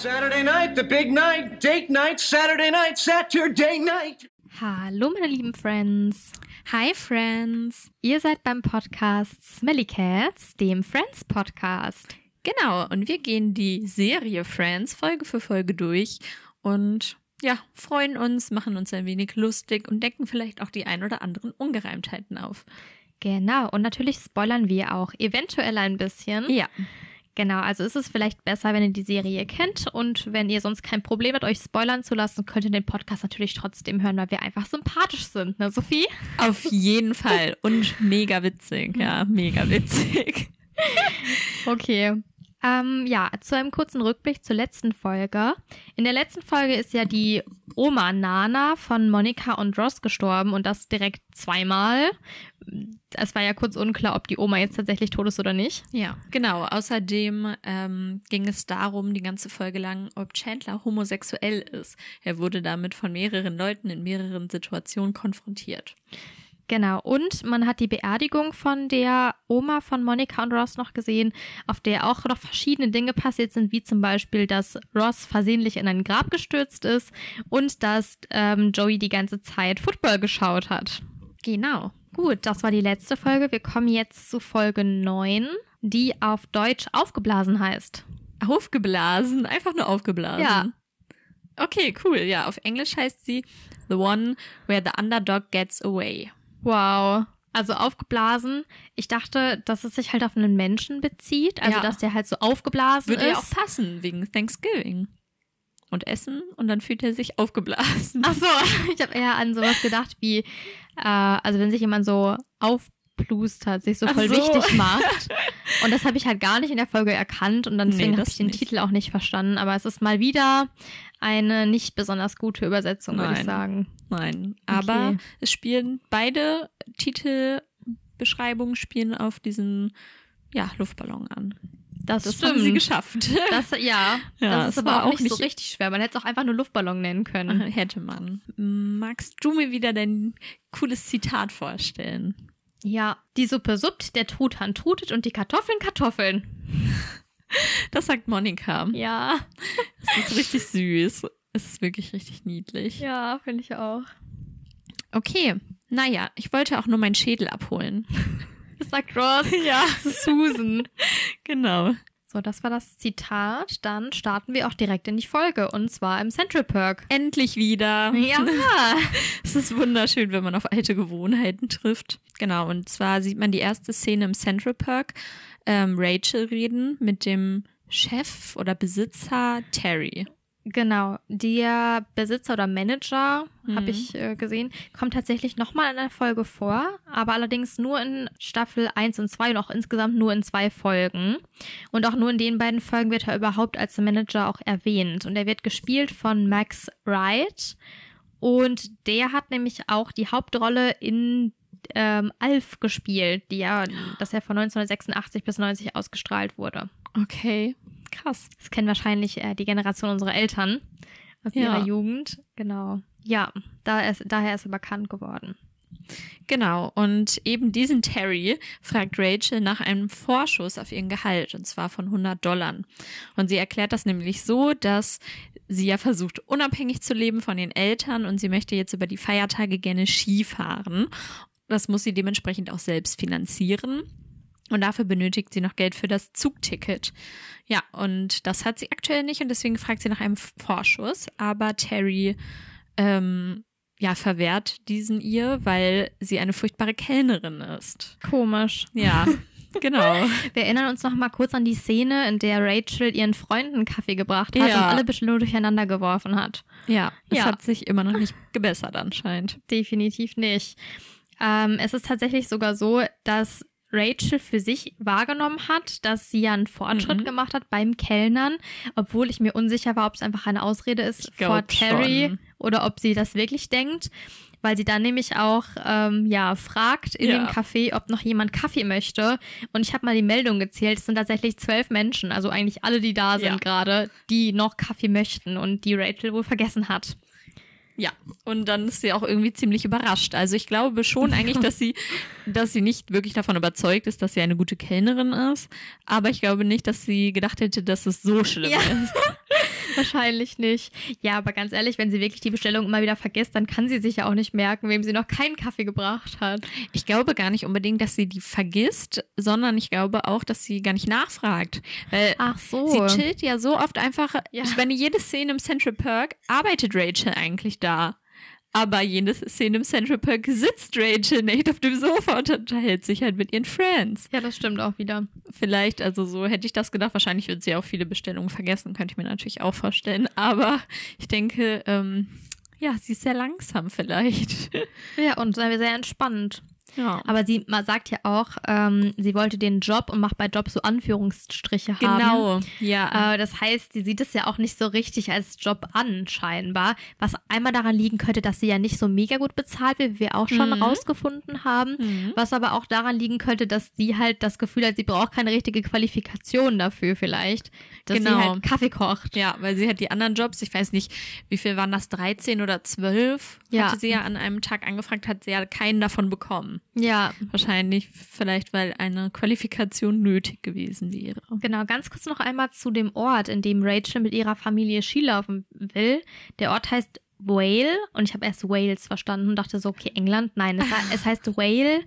Saturday night, the big night, date night, Saturday night, Saturday night. Hallo meine lieben Friends. Hi Friends. Ihr seid beim Podcast Smelly Cats, dem Friends Podcast. Genau, und wir gehen die Serie Friends Folge für Folge durch und ja, freuen uns, machen uns ein wenig lustig und decken vielleicht auch die ein oder anderen Ungereimtheiten auf. Genau, und natürlich spoilern wir auch eventuell ein bisschen. Ja. Genau, also ist es vielleicht besser, wenn ihr die Serie kennt und wenn ihr sonst kein Problem habt, euch spoilern zu lassen, könnt ihr den Podcast natürlich trotzdem hören, weil wir einfach sympathisch sind, ne, Sophie? Auf jeden Fall und mega witzig, ja, mega witzig. Okay. Ähm, ja, zu einem kurzen Rückblick zur letzten Folge. In der letzten Folge ist ja die Oma Nana von Monika und Ross gestorben und das direkt zweimal. Es war ja kurz unklar, ob die Oma jetzt tatsächlich tot ist oder nicht. Ja, genau. Außerdem ähm, ging es darum, die ganze Folge lang, ob Chandler homosexuell ist. Er wurde damit von mehreren Leuten in mehreren Situationen konfrontiert. Genau, und man hat die Beerdigung von der Oma von Monika und Ross noch gesehen, auf der auch noch verschiedene Dinge passiert sind, wie zum Beispiel, dass Ross versehentlich in ein Grab gestürzt ist und dass ähm, Joey die ganze Zeit Football geschaut hat. Genau. Gut, das war die letzte Folge. Wir kommen jetzt zu Folge 9, die auf Deutsch aufgeblasen heißt. Aufgeblasen, einfach nur aufgeblasen. Ja. Okay, cool. Ja, auf Englisch heißt sie The One Where the Underdog Gets Away. Wow. Also aufgeblasen. Ich dachte, dass es sich halt auf einen Menschen bezieht. Also, Ja. dass der halt so aufgeblasen Würde ist. ja auch passen, wegen Thanksgiving. Und Essen und dann fühlt er sich aufgeblasen. Ach so, ich habe eher an sowas gedacht wie, äh, also wenn sich jemand so aufplustert, sich so voll so. wichtig macht. Und das habe ich halt gar nicht in der Folge erkannt und dann Nee, deswegen habe das ich den nicht. Titel auch nicht verstanden. Aber es ist mal wieder eine nicht besonders gute Übersetzung, würde ich sagen. Nein, aber Okay. es spielen beide Titelbeschreibungen spielen auf diesen ja, Luftballon an. Das, Das stimmt. haben sie geschafft. Das, ja, Ja, das ist aber auch auch nicht, so nicht- richtig schwer. Man hätte es auch einfach nur Luftballon nennen können. Hätte man. Magst du mir wieder dein cooles Zitat vorstellen? Ja, die Suppe suppt, der Truthahn trutet und die Kartoffeln Kartoffeln. Das sagt Monika. Ja, Es ist richtig süß. Es ist wirklich richtig niedlich. ja, finde ich auch. Okay. Naja, ich wollte auch nur meinen Schädel abholen. Das sagt Ross. Ja. Susan. Genau. So, das war das Zitat. Dann starten wir auch direkt in die Folge und zwar im Central Perk. Endlich wieder. Ja. Es ist wunderschön, wenn man auf alte Gewohnheiten trifft. Genau, und zwar sieht man die erste Szene im Central Park. Ähm, Rachel reden mit dem Chef oder Besitzer Terry. Genau. Der Besitzer oder Manager, Mhm. habe ich äh, gesehen, kommt tatsächlich nochmal in der Folge vor, aber allerdings nur in Staffel 1 und 2 und auch insgesamt nur in zwei Folgen. Und auch nur in den beiden Folgen wird er überhaupt als Manager auch erwähnt. Und er wird gespielt von Max Wright. Und der hat nämlich auch die Hauptrolle in ähm, Alf gespielt, die ja, das ja von 1986 bis 90 ausgestrahlt wurde. Okay, krass. Das kennen wahrscheinlich äh, die Generation unserer Eltern aus Ja. ihrer Jugend. Genau. Ja, da ist, daher ist er bekannt geworden. Genau, und eben diesen Terry fragt Rachel nach einem Vorschuss auf ihren Gehalt, und zwar von 100 Dollar. Und sie erklärt das nämlich so, dass sie ja versucht, unabhängig zu leben von den Eltern und sie möchte jetzt über die Feiertage gerne Ski fahren. Das muss sie dementsprechend auch selbst finanzieren. Und dafür benötigt sie noch Geld für das Zugticket. Ja, und das hat sie aktuell nicht und deswegen fragt sie nach einem Vorschuss. Aber Terry ähm, ja, verwehrt diesen ihr, weil sie eine furchtbare Kellnerin ist. Komisch. Ja, genau. Wir erinnern uns noch mal kurz an die Szene, in der Rachel ihren Freunden Kaffee gebracht hat Ja. und alle Bestellungen durcheinander geworfen hat. Ja, es Ja. hat sich immer noch nicht gebessert anscheinend. Definitiv nicht. Ähm, es ist tatsächlich sogar so, dass Rachel für sich wahrgenommen hat, dass sie ja einen Fortschritt Mhm. gemacht hat beim Kellnern, obwohl ich mir unsicher war, ob es einfach eine Ausrede ist vor Terry schon. oder ob sie das wirklich denkt, weil sie dann nämlich auch ähm, ja fragt in Ja. dem Café, ob noch jemand Kaffee möchte. Und ich habe mal die Meldung gezählt, es sind tatsächlich zwölf Menschen, also eigentlich alle, die da sind Ja. gerade, die noch Kaffee möchten und die Rachel wohl vergessen hat. Ja, und dann ist sie auch irgendwie ziemlich überrascht. Also ich glaube schon eigentlich, dass sie, dass sie nicht wirklich davon überzeugt ist, dass sie eine gute Kellnerin ist. Aber ich glaube nicht, dass sie gedacht hätte, dass es so schlimm Ja. ist. Wahrscheinlich nicht. Ja, aber ganz ehrlich, wenn sie wirklich die Bestellung immer wieder vergisst, dann kann sie sich ja auch nicht merken, wem sie noch keinen Kaffee gebracht hat. Ich glaube gar nicht unbedingt, dass sie die vergisst, sondern ich glaube auch, dass sie gar nicht nachfragt. Weil Ach so. sie chillt ja so oft einfach. Ja. Ich meine, jede Szene im Central Park arbeitet Rachel eigentlich da. Aber jede Szene im Central Park sitzt Rachel nicht auf dem Sofa und unterhält sich halt mit ihren Friends. Ja, das stimmt auch wieder. Vielleicht, also so hätte ich das gedacht. Wahrscheinlich wird sie auch viele Bestellungen vergessen, könnte ich mir natürlich auch vorstellen. Aber ich denke, ähm, ja, sie ist sehr langsam vielleicht. Ja, und sehr, sehr entspannt. Ja. Aber sie ma- sagt ja auch, ähm, sie wollte den Job und macht bei Job so Anführungsstriche haben. Genau, ja. Äh, das heißt, sie sieht es ja auch nicht so richtig als Job an, scheinbar. Was einmal daran liegen könnte, dass sie ja nicht so mega gut bezahlt wird, wie wir auch schon Mhm. rausgefunden haben. Mhm. Was aber auch daran liegen könnte, dass sie halt das Gefühl hat, sie braucht keine richtige Qualifikation dafür vielleicht. Dass Genau. sie halt Kaffee kocht. Ja, weil sie hat die anderen Jobs, ich weiß nicht, wie viel waren das, 13 oder 12? Ja. Hatte sie ja an einem Tag angefragt, hat sie ja keinen davon bekommen. Ja, Wahrscheinlich, vielleicht, weil eine Qualifikation nötig gewesen wäre. genau. Ganz kurz noch einmal zu dem Ort, in dem Rachel mit ihrer Familie Skilaufen will. Der Ort heißt Whale und ich habe erst Wales verstanden und dachte so, okay, England. Nein, es, es heißt Whale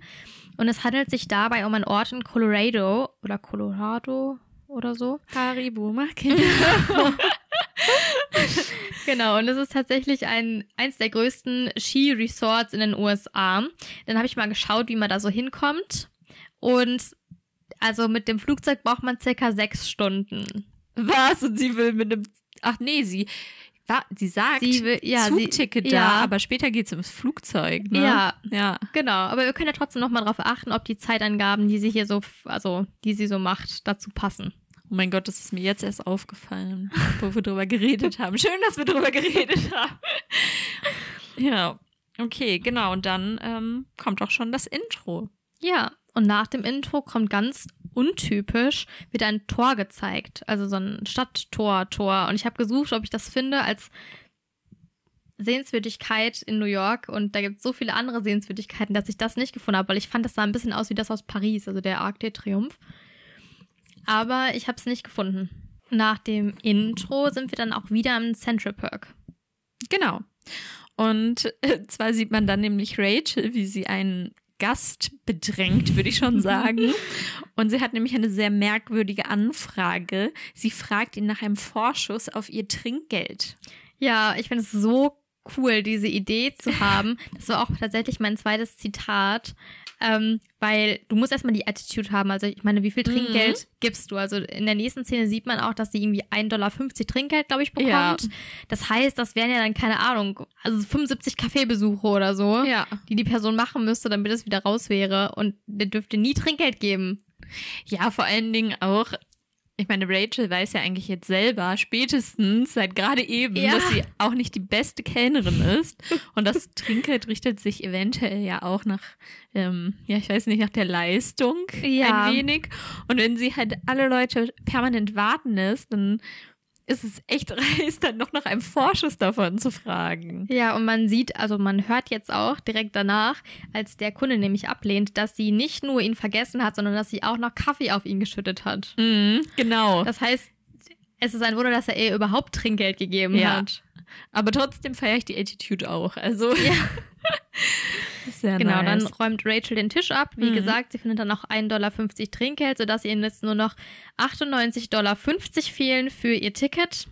und es handelt sich dabei um einen Ort in Colorado oder Colorado oder so. Haribo, mag Genau, und es ist tatsächlich ein, eins der größten Ski-Resorts in den USA. Dann habe ich mal geschaut, wie man da so hinkommt. Und also mit dem Flugzeug braucht man circa sechs Stunden. Was? Und sie will mit einem. Ach nee, sie. Sie sagt Sie will- ja, sie- Zugticket da, ja. aber später geht's ums Flugzeug. Ne? Ja. Ja. Genau, aber wir können ja trotzdem nochmal darauf achten, ob die Zeitangaben, die sie hier so, also die sie so macht, dazu passen. Oh mein Gott, das ist mir jetzt erst aufgefallen, wo wir drüber geredet haben. Schön, dass wir drüber geredet haben. ja. Okay, genau. Und dann ähm, kommt auch schon das Intro. Ja, und nach dem Intro kommt ganz untypisch wieder ein Tor gezeigt. Also so ein Stadttor, Tor. Und ich habe gesucht, ob ich das finde als Sehenswürdigkeit in New York. Und da gibt es so viele andere Sehenswürdigkeiten, dass ich das nicht gefunden habe, weil ich fand, das sah ein bisschen aus wie das aus Paris, also der Arc de Triomphe. Aber ich habe es nicht gefunden. Nach dem Intro sind wir dann auch wieder im Central Park. Genau. Und äh, zwar sieht man dann nämlich Rachel, wie sie einen Gast bedrängt, würde ich schon sagen. Und sie hat nämlich eine sehr merkwürdige Anfrage. Sie fragt ihn nach einem Vorschuss auf ihr Trinkgeld. Ja, ich finde es so cool, diese Idee zu haben. Das war auch tatsächlich mein zweites Zitat. Ähm, weil du musst erstmal die Attitude haben. Also ich meine, wie viel Trinkgeld gibst du? Also in der nächsten Szene sieht man auch, dass sie irgendwie 1,50 Dollar Trinkgeld, glaube ich, bekommt. Ja. Das heißt, das wären ja dann, keine Ahnung, also 75 Kaffeebesuche oder so, Ja. die die Person machen müsste, damit es wieder raus wäre. Und der dürfte nie Trinkgeld geben. Ja, vor allen Dingen auch. Ich meine, Rachel weiß ja eigentlich jetzt selber, spätestens seit gerade eben, Ja. dass sie auch nicht die beste Kellnerin ist. Und das Trinkgeld richtet sich eventuell ja auch nach, ähm, ja, ich weiß nicht, nach der Leistung Ja. ein wenig. Und wenn sie halt alle Leute permanent warten lässt, dann ist es echt dreist, dann noch nach einem Vorschuss davon zu fragen. Ja, und man sieht, also man hört jetzt auch direkt danach, als der Kunde nämlich ablehnt, dass sie nicht nur ihn vergessen hat, sondern dass sie auch noch Kaffee auf ihn geschüttet hat. Mhm, genau. Das heißt, es ist ein Wunder, dass er ihr überhaupt Trinkgeld gegeben Ja. hat. Aber trotzdem feiere ich die Attitude auch. Also, Ja. sehr Genau, nice. dann räumt Rachel den Tisch ab. Wie Mhm. gesagt, sie findet dann noch 1,50 Dollar Trinkgeld, sodass ihr jetzt nur noch 98,50 Dollar fehlen für ihr Ticket.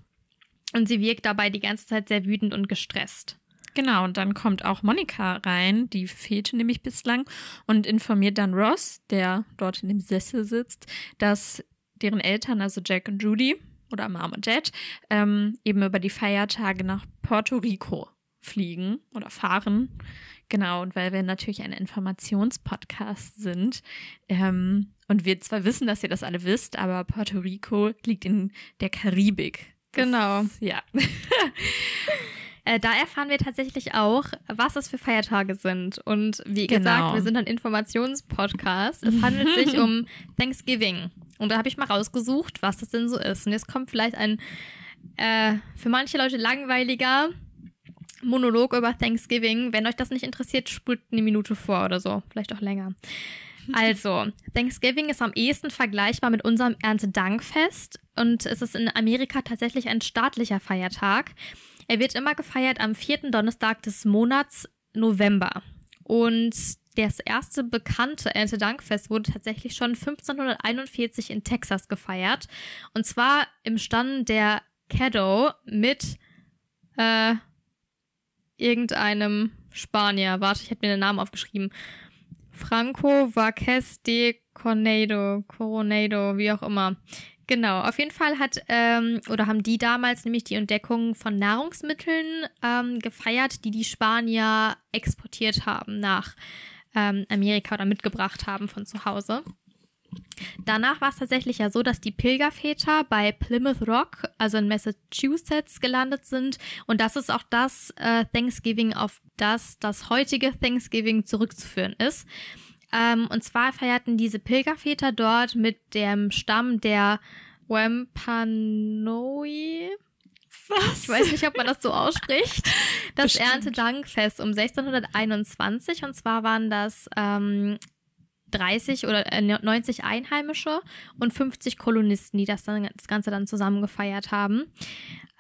Und sie wirkt dabei die ganze Zeit sehr wütend und gestresst. Genau, und dann kommt auch Monika rein, die fehlte nämlich bislang und informiert dann Ross, der dort in dem Sessel sitzt, dass deren Eltern, also Jack und Judy oder Mom und Dad, ähm, eben über die Feiertage nach Puerto Rico fliegen oder fahren. Genau, und weil wir natürlich ein Informationspodcast sind ähm, und wir zwar wissen, dass ihr das alle wisst, aber Puerto Rico liegt in der Karibik. Das- Genau. Ja. Äh, da erfahren wir tatsächlich auch, was es für Feiertage sind. Und wie Genau. gesagt, wir sind ein Informationspodcast. Es handelt sich um Thanksgiving. Und da habe ich mal rausgesucht, was das denn so ist. Und jetzt kommt vielleicht ein äh, für manche Leute langweiliger Monolog über Thanksgiving. Wenn euch das nicht interessiert, spult eine Minute vor oder so. Vielleicht auch länger. Also, Thanksgiving ist am ehesten vergleichbar mit unserem Erntedankfest und es ist in Amerika tatsächlich ein staatlicher Feiertag. Er wird immer gefeiert am vierten Donnerstag des Monats November. Und das erste bekannte Erntedankfest wurde tatsächlich schon 1541 in Texas gefeiert. Und zwar im Stand der Caddo mit äh, irgendeinem Spanier. Warte, ich hätte mir den Namen aufgeschrieben. Franco Varquez de Coronado, Coronado, wie auch immer. Genau, auf jeden Fall hat ähm, oder haben die damals nämlich die Entdeckung von Nahrungsmitteln ähm, gefeiert, die die Spanier exportiert haben nach ähm, Amerika oder mitgebracht haben von zu Hause. Danach war es tatsächlich ja so, dass die Pilgerväter bei Plymouth Rock, also in Massachusetts, gelandet sind. Und das ist auch das äh, Thanksgiving, auf das das heutige Thanksgiving zurückzuführen ist. Ähm, und zwar feierten diese Pilgerväter dort mit dem Stamm der Wampanoag. Was? Ich weiß nicht, ob man das so ausspricht. Das Erntedankfest um 1621. Und zwar waren das ähm, 30 oder äh, 90 Einheimische und 50 Kolonisten, die das, dann, das Ganze dann zusammen gefeiert haben.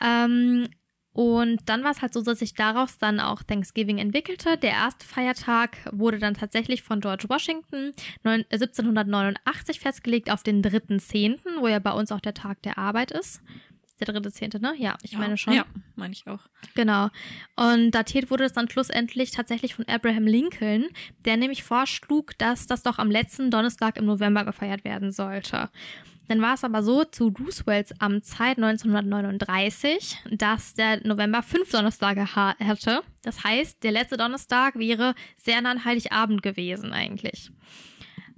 Ähm, und dann war es halt so, dass sich daraus dann auch Thanksgiving entwickelte. Der erste Feiertag wurde dann tatsächlich von George Washington 1789 festgelegt auf den 3.10., wo ja bei uns auch der Tag der Arbeit ist. Der dritte Zehnte, ne? Ja, ich ja, meine schon. Ja, meine ich auch. Genau. Und datiert wurde es dann schlussendlich tatsächlich von Abraham Lincoln, der nämlich vorschlug, dass das doch am letzten Donnerstag im November gefeiert werden sollte. Dann war es aber so zu Roosevelts Amtszeit 1939, dass der November fünf Donnerstage hatte. Das heißt, der letzte Donnerstag wäre sehr nah an Heiligabend gewesen eigentlich.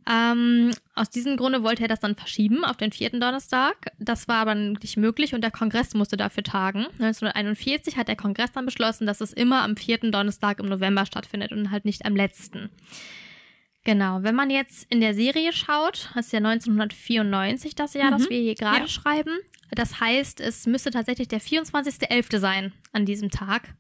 Ähm, aus diesem Grunde wollte er das dann verschieben auf den vierten Donnerstag. Das war aber nicht möglich und der Kongress musste dafür tagen. 1941 hat der Kongress dann beschlossen, dass es immer am vierten Donnerstag im November stattfindet und halt nicht am letzten. Genau, wenn man jetzt in der Serie schaut, das ist ja 1994 das Jahr, mhm. das wir hier gerade ja. schreiben. Das heißt, es müsste tatsächlich der 24.11. sein an diesem Tag.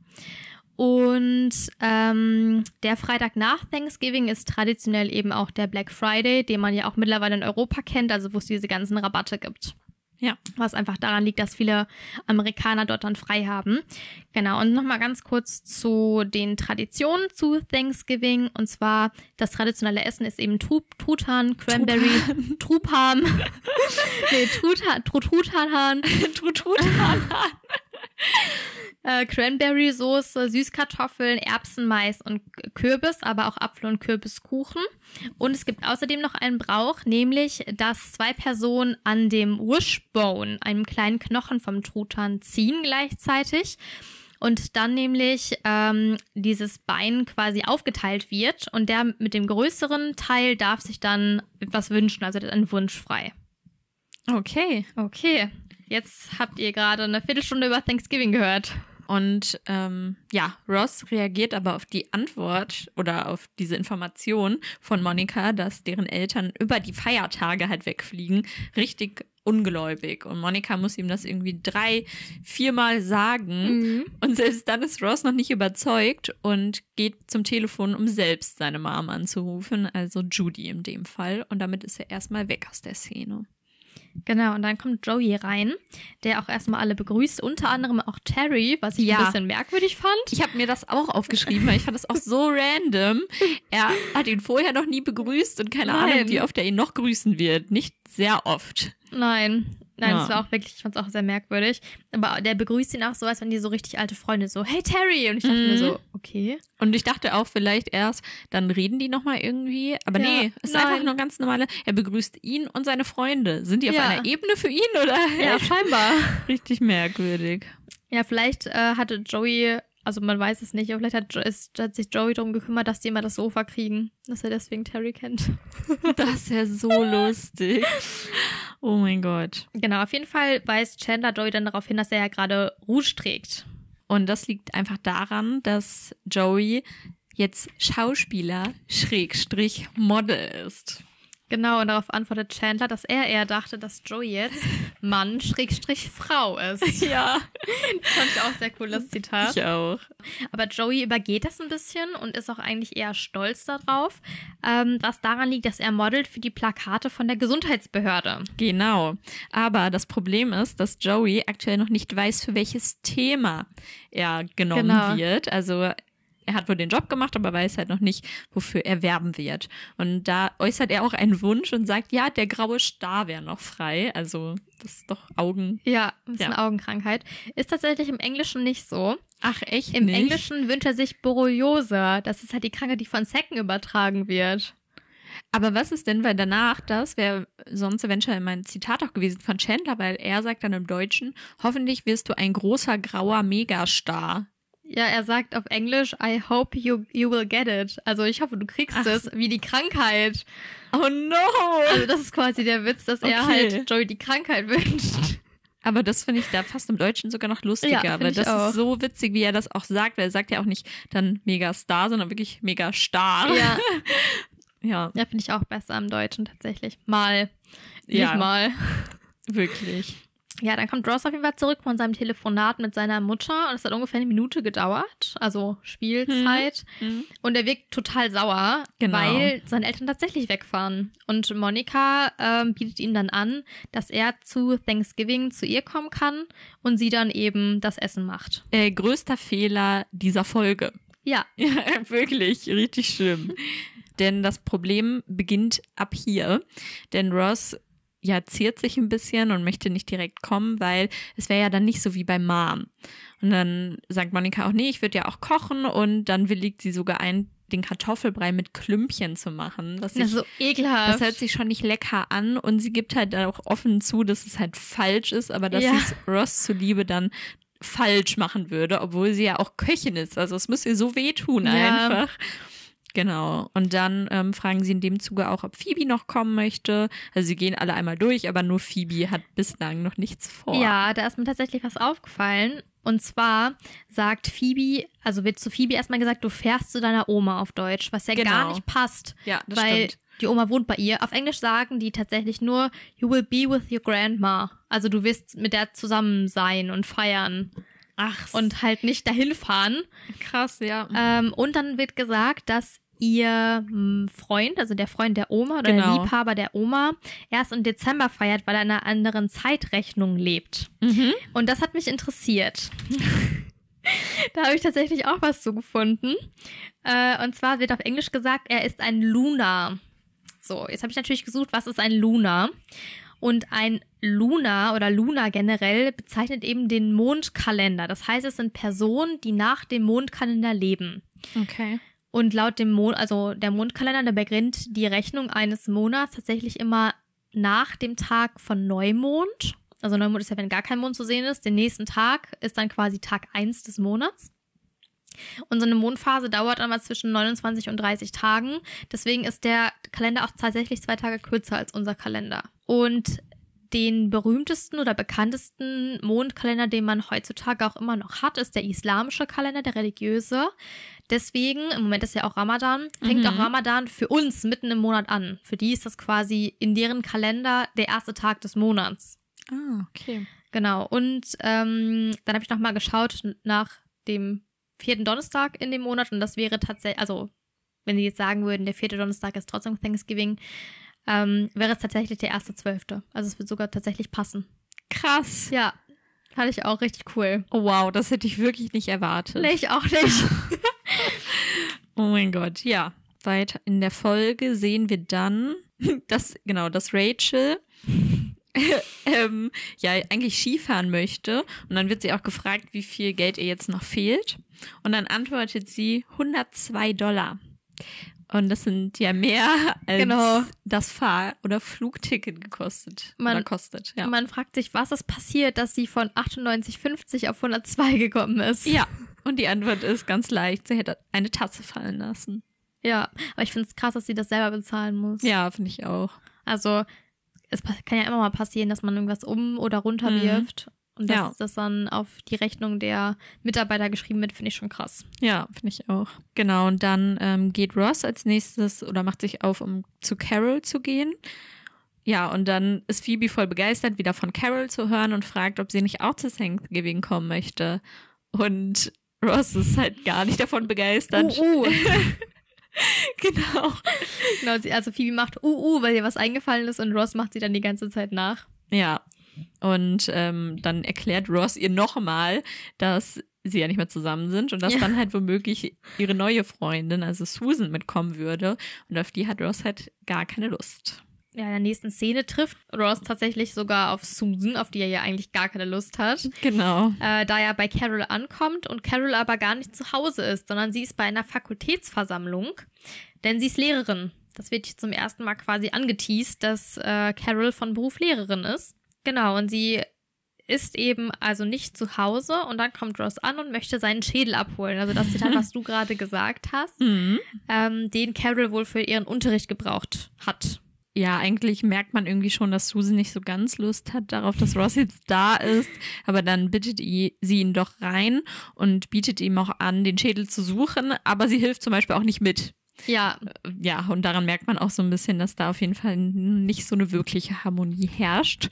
Und ähm, der Freitag nach Thanksgiving ist traditionell eben auch der Black Friday, den man ja auch mittlerweile in Europa kennt, also wo es diese ganzen Rabatte gibt. Ja. Was einfach daran liegt, dass viele Amerikaner dort dann frei haben. Genau. Und nochmal ganz kurz zu den Traditionen zu Thanksgiving. Und zwar, das traditionelle Essen ist eben Truthahn, Cranberry, Truthahn. nee, Truthahn, Truthahn. Truthahn. äh, Cranberry-Soße, Süßkartoffeln, Erbsen, Mais und Kürbis, aber auch Apfel- und Kürbiskuchen. Und es gibt außerdem noch einen Brauch, nämlich, dass zwei Personen an dem Wishbone, einem kleinen Knochen vom Truthahn, ziehen gleichzeitig und dann nämlich ähm, dieses Bein quasi aufgeteilt wird und der mit dem größeren Teil darf sich dann etwas wünschen, also ein Wunsch frei. Okay. Okay. Jetzt habt ihr gerade eine Viertelstunde über Thanksgiving gehört. Und ähm, ja, Ross reagiert aber auf die Antwort oder auf diese Information von Monika, dass deren Eltern über die Feiertage halt wegfliegen, richtig ungläubig. Und Monika muss ihm das irgendwie drei, viermal sagen. Mhm. Und selbst dann ist Ross noch nicht überzeugt und geht zum Telefon, um selbst seine Mom anzurufen, also Judy in dem Fall. Und damit ist er erstmal weg aus der Szene. Genau, und dann kommt Joey rein, der auch erstmal alle begrüßt, unter anderem auch Terry, was ich ja. ein bisschen merkwürdig fand. Ich habe mir das auch aufgeschrieben, weil ich fand das auch so random. Er hat ihn vorher noch nie begrüßt und keine Nein. Ahnung, wie oft er ihn noch grüßen wird. Nicht sehr oft. Nein, Nein, ja. das war auch wirklich, ich fand es auch sehr merkwürdig. Aber der begrüßt ihn auch so, als wenn die so richtig alte Freunde so, hey Terry! Und ich dachte mhm. mir so, okay. Und ich dachte auch vielleicht erst, dann reden die nochmal irgendwie. Aber ja, nee, es ist nein. einfach nur ganz normale. Er begrüßt ihn und seine Freunde. Sind die auf ja. einer Ebene für ihn oder? Ja, scheinbar. richtig merkwürdig. Ja, vielleicht äh, hatte Joey also man weiß es nicht, aber vielleicht hat, ist, hat, sich Joey darum gekümmert, dass die immer das Sofa kriegen, dass er deswegen Terry kennt. das ist ja so lustig. Oh mein Gott. Genau, auf jeden Fall weist Chandler Joey dann darauf hin, dass er ja gerade Rouge trägt. Und das liegt einfach daran, dass Joey jetzt Schauspieler Schrägstrich Model ist. Genau, und darauf antwortet Chandler, dass er eher dachte, dass Joey jetzt Mann Schrägstrich Frau ist. Ja, Das fand ich auch sehr cooles Zitat. ich auch. Aber Joey übergeht das ein bisschen und ist auch eigentlich eher stolz darauf, ähm, was daran liegt, dass er modelt für die Plakate von der Gesundheitsbehörde. Genau. Aber das Problem ist, dass Joey aktuell noch nicht weiß, für welches Thema er genommen Genau. wird. Also er hat wohl den Job gemacht, aber weiß halt noch nicht, wofür er werben wird. Und da äußert er auch einen Wunsch und sagt, ja, der graue Star wäre noch frei. Also das ist doch Augen. Ja, das ist Ja. eine Augenkrankheit. Ist tatsächlich im Englischen nicht so. Ach, echt Im nicht? Englischen wünscht er sich Borreliose. Das ist halt die Krankheit, die von Zecken übertragen wird. Aber was ist denn, weil danach, das wäre sonst eventuell mein Zitat auch gewesen von Chandler, weil er sagt dann im Deutschen, hoffentlich wirst du ein großer grauer Megastar. Ja, er sagt auf Englisch, I hope you, you will get it. Also ich hoffe, du kriegst Ach. es, wie die Krankheit. Oh no! Also das ist quasi der Witz, dass er Okay. halt Joey die Krankheit wünscht. Aber das finde ich da fast im Deutschen sogar noch lustiger, Ja, weil das auch. ist so witzig, wie er das auch sagt, weil er sagt ja auch nicht dann Megastar, sondern wirklich Megastar. Ja, ja, ja finde ich auch besser im Deutschen tatsächlich. Mal. Ja. Nicht mal. wirklich. Ja, dann kommt Ross auf jeden Fall zurück von seinem Telefonat mit seiner Mutter und es hat ungefähr eine Minute gedauert, also Spielzeit. Mhm. Und er wirkt total sauer, Genau. weil seine Eltern tatsächlich wegfahren. Und Monika ähm, bietet ihm dann an, dass er zu Thanksgiving zu ihr kommen kann und sie dann eben das Essen macht. Äh, größter Fehler dieser Folge. Ja, Ja, wirklich, richtig schlimm. Denn das Problem beginnt ab hier. Denn Ross ja ziert sich ein bisschen und möchte nicht direkt kommen, weil es wäre ja dann nicht so wie bei Mom. Und dann sagt Monika auch, nee, ich würde ja auch kochen und dann willigt sie sogar ein, den Kartoffelbrei mit Klümpchen zu machen. Was das ist so ekelhaft. das hört sich schon nicht lecker an und sie gibt halt auch offen zu, dass es halt falsch ist, aber dass Ja. es Ross zuliebe dann falsch machen würde, obwohl sie ja auch Köchin ist. Also es müsste ihr so wehtun Ja. einfach. Genau. Und dann ähm, fragen sie in dem Zuge auch, ob Phoebe noch kommen möchte. Also sie gehen alle einmal durch, aber nur Phoebe hat bislang noch nichts vor. Ja, da ist mir tatsächlich was aufgefallen. Und zwar sagt Phoebe, also wird zu Phoebe erstmal gesagt, du fährst zu deiner Oma auf Deutsch, was ja gar Genau. nicht passt. Ja, das weil stimmt. die Oma wohnt bei ihr. Auf Englisch sagen die tatsächlich nur, you will be with your grandma. Also du wirst mit der zusammen sein und feiern Ach, und halt nicht dahin fahren. krass, ja. Ähm, und dann wird gesagt, dass ihr hm, Freund, also der Freund der Oma oder der Genau. Liebhaber der Oma, erst im Dezember feiert, weil er in einer anderen Zeitrechnung lebt. Mhm. Und das hat mich interessiert. da habe ich tatsächlich auch was zu gefunden. Äh, und zwar wird auf Englisch gesagt, er ist ein Lunar. So, jetzt habe ich natürlich gesucht, was ist ein Lunar? Und ein Lunar oder Luna generell bezeichnet eben den Mondkalender. Das heißt, es sind Personen, die nach dem Mondkalender leben. Okay. Und laut dem Mond, also der Mondkalender, der beginnt die Rechnung eines Monats tatsächlich immer nach dem Tag von Neumond. Also Neumond ist ja, wenn gar kein Mond zu sehen ist. Den nächsten Tag ist dann quasi Tag 1 des Monats. Und so eine Mondphase dauert einmal zwischen 29 und 30 Tagen. Deswegen ist der Kalender auch tatsächlich zwei Tage kürzer als unser Kalender. Und den berühmtesten oder bekanntesten Mondkalender, den man heutzutage auch immer noch hat, ist der islamische Kalender, der religiöse. Deswegen, im Moment ist ja auch Ramadan, fängt Mhm. auch Ramadan für uns mitten im Monat an. Für die ist das quasi in deren Kalender der erste Tag des Monats. Ah, okay. Genau. Und ähm, dann habe ich nochmal geschaut nach dem vierten Donnerstag in dem Monat und das wäre tatsächlich, also wenn sie jetzt sagen würden, der vierte Donnerstag ist trotzdem Thanksgiving, ähm, wäre es tatsächlich der erste Zwölfte. Also es wird sogar tatsächlich passen. Krass. Ja, fand ich auch richtig cool. Oh, wow, das hätte ich wirklich nicht erwartet. Nee, ich auch nicht. Oh mein Gott, ja. Weiter in der Folge sehen wir dann, dass, genau, dass Rachel ähm, ja eigentlich Skifahren möchte. Und dann wird sie auch gefragt, wie viel Geld ihr jetzt noch fehlt. Und dann antwortet sie 102 Dollar. Und das sind ja mehr als Genau. das Fahr- oder Flugticket gekostet. Man- oder kostet, ja. Man fragt sich, was ist passiert, dass sie von 98,50 auf 102 gekommen ist. ja. Und die Antwort ist ganz leicht. Sie hätte eine Tasse fallen lassen. Ja, aber ich finde es krass, dass sie das selber bezahlen muss. Ja, finde ich auch. Also, es kann ja immer mal passieren, dass man irgendwas um- oder runter Mhm. Und dass Ja. das dann auf die Rechnung der Mitarbeiter geschrieben wird, finde ich schon krass. Ja, finde ich auch. Genau, und dann ähm, geht Ross als nächstes oder macht sich auf, um zu Carol zu gehen. Ja, und dann ist Phoebe voll begeistert, wieder von Carol zu hören und fragt, ob sie nicht auch zu Thanksgiving kommen möchte. Und Ross ist halt gar nicht davon begeistert. Uh, uh. Genau. genau, sie, also Phoebe macht uh, uh, weil ihr was eingefallen ist und Ross macht sie dann die ganze Zeit nach. Ja. Und ähm, dann erklärt Ross ihr nochmal, dass sie ja nicht mehr zusammen sind und dass Ja. dann halt womöglich ihre neue Freundin, also Susan, mitkommen würde. Und auf die hat Ross halt gar keine Lust. Ja, in der nächsten Szene trifft Ross tatsächlich sogar auf Susan, auf die er ja eigentlich gar keine Lust hat. Genau. äh, da er bei Carol ankommt und Carol aber gar nicht zu Hause ist, sondern sie ist bei einer Fakultätsversammlung, denn sie ist Lehrerin. Das wird zum ersten Mal quasi angeteased, dass äh, Carol von Beruf Lehrerin ist. Genau, und sie ist eben also nicht zu Hause und dann kommt Ross an und möchte seinen Schädel abholen. Also das Zitat, was du gerade gesagt hast, Mhm. ähm, den Carol wohl für ihren Unterricht gebraucht hat. Ja, eigentlich merkt man irgendwie schon, dass Susan nicht so ganz Lust hat darauf, dass Ross jetzt da ist. Aber dann bittet sie ihn doch rein und bietet ihm auch an, den Schädel zu suchen. Aber sie hilft zum Beispiel auch nicht mit. Ja, Ja, und daran merkt man auch so ein bisschen, dass da auf jeden Fall nicht so eine wirkliche Harmonie herrscht.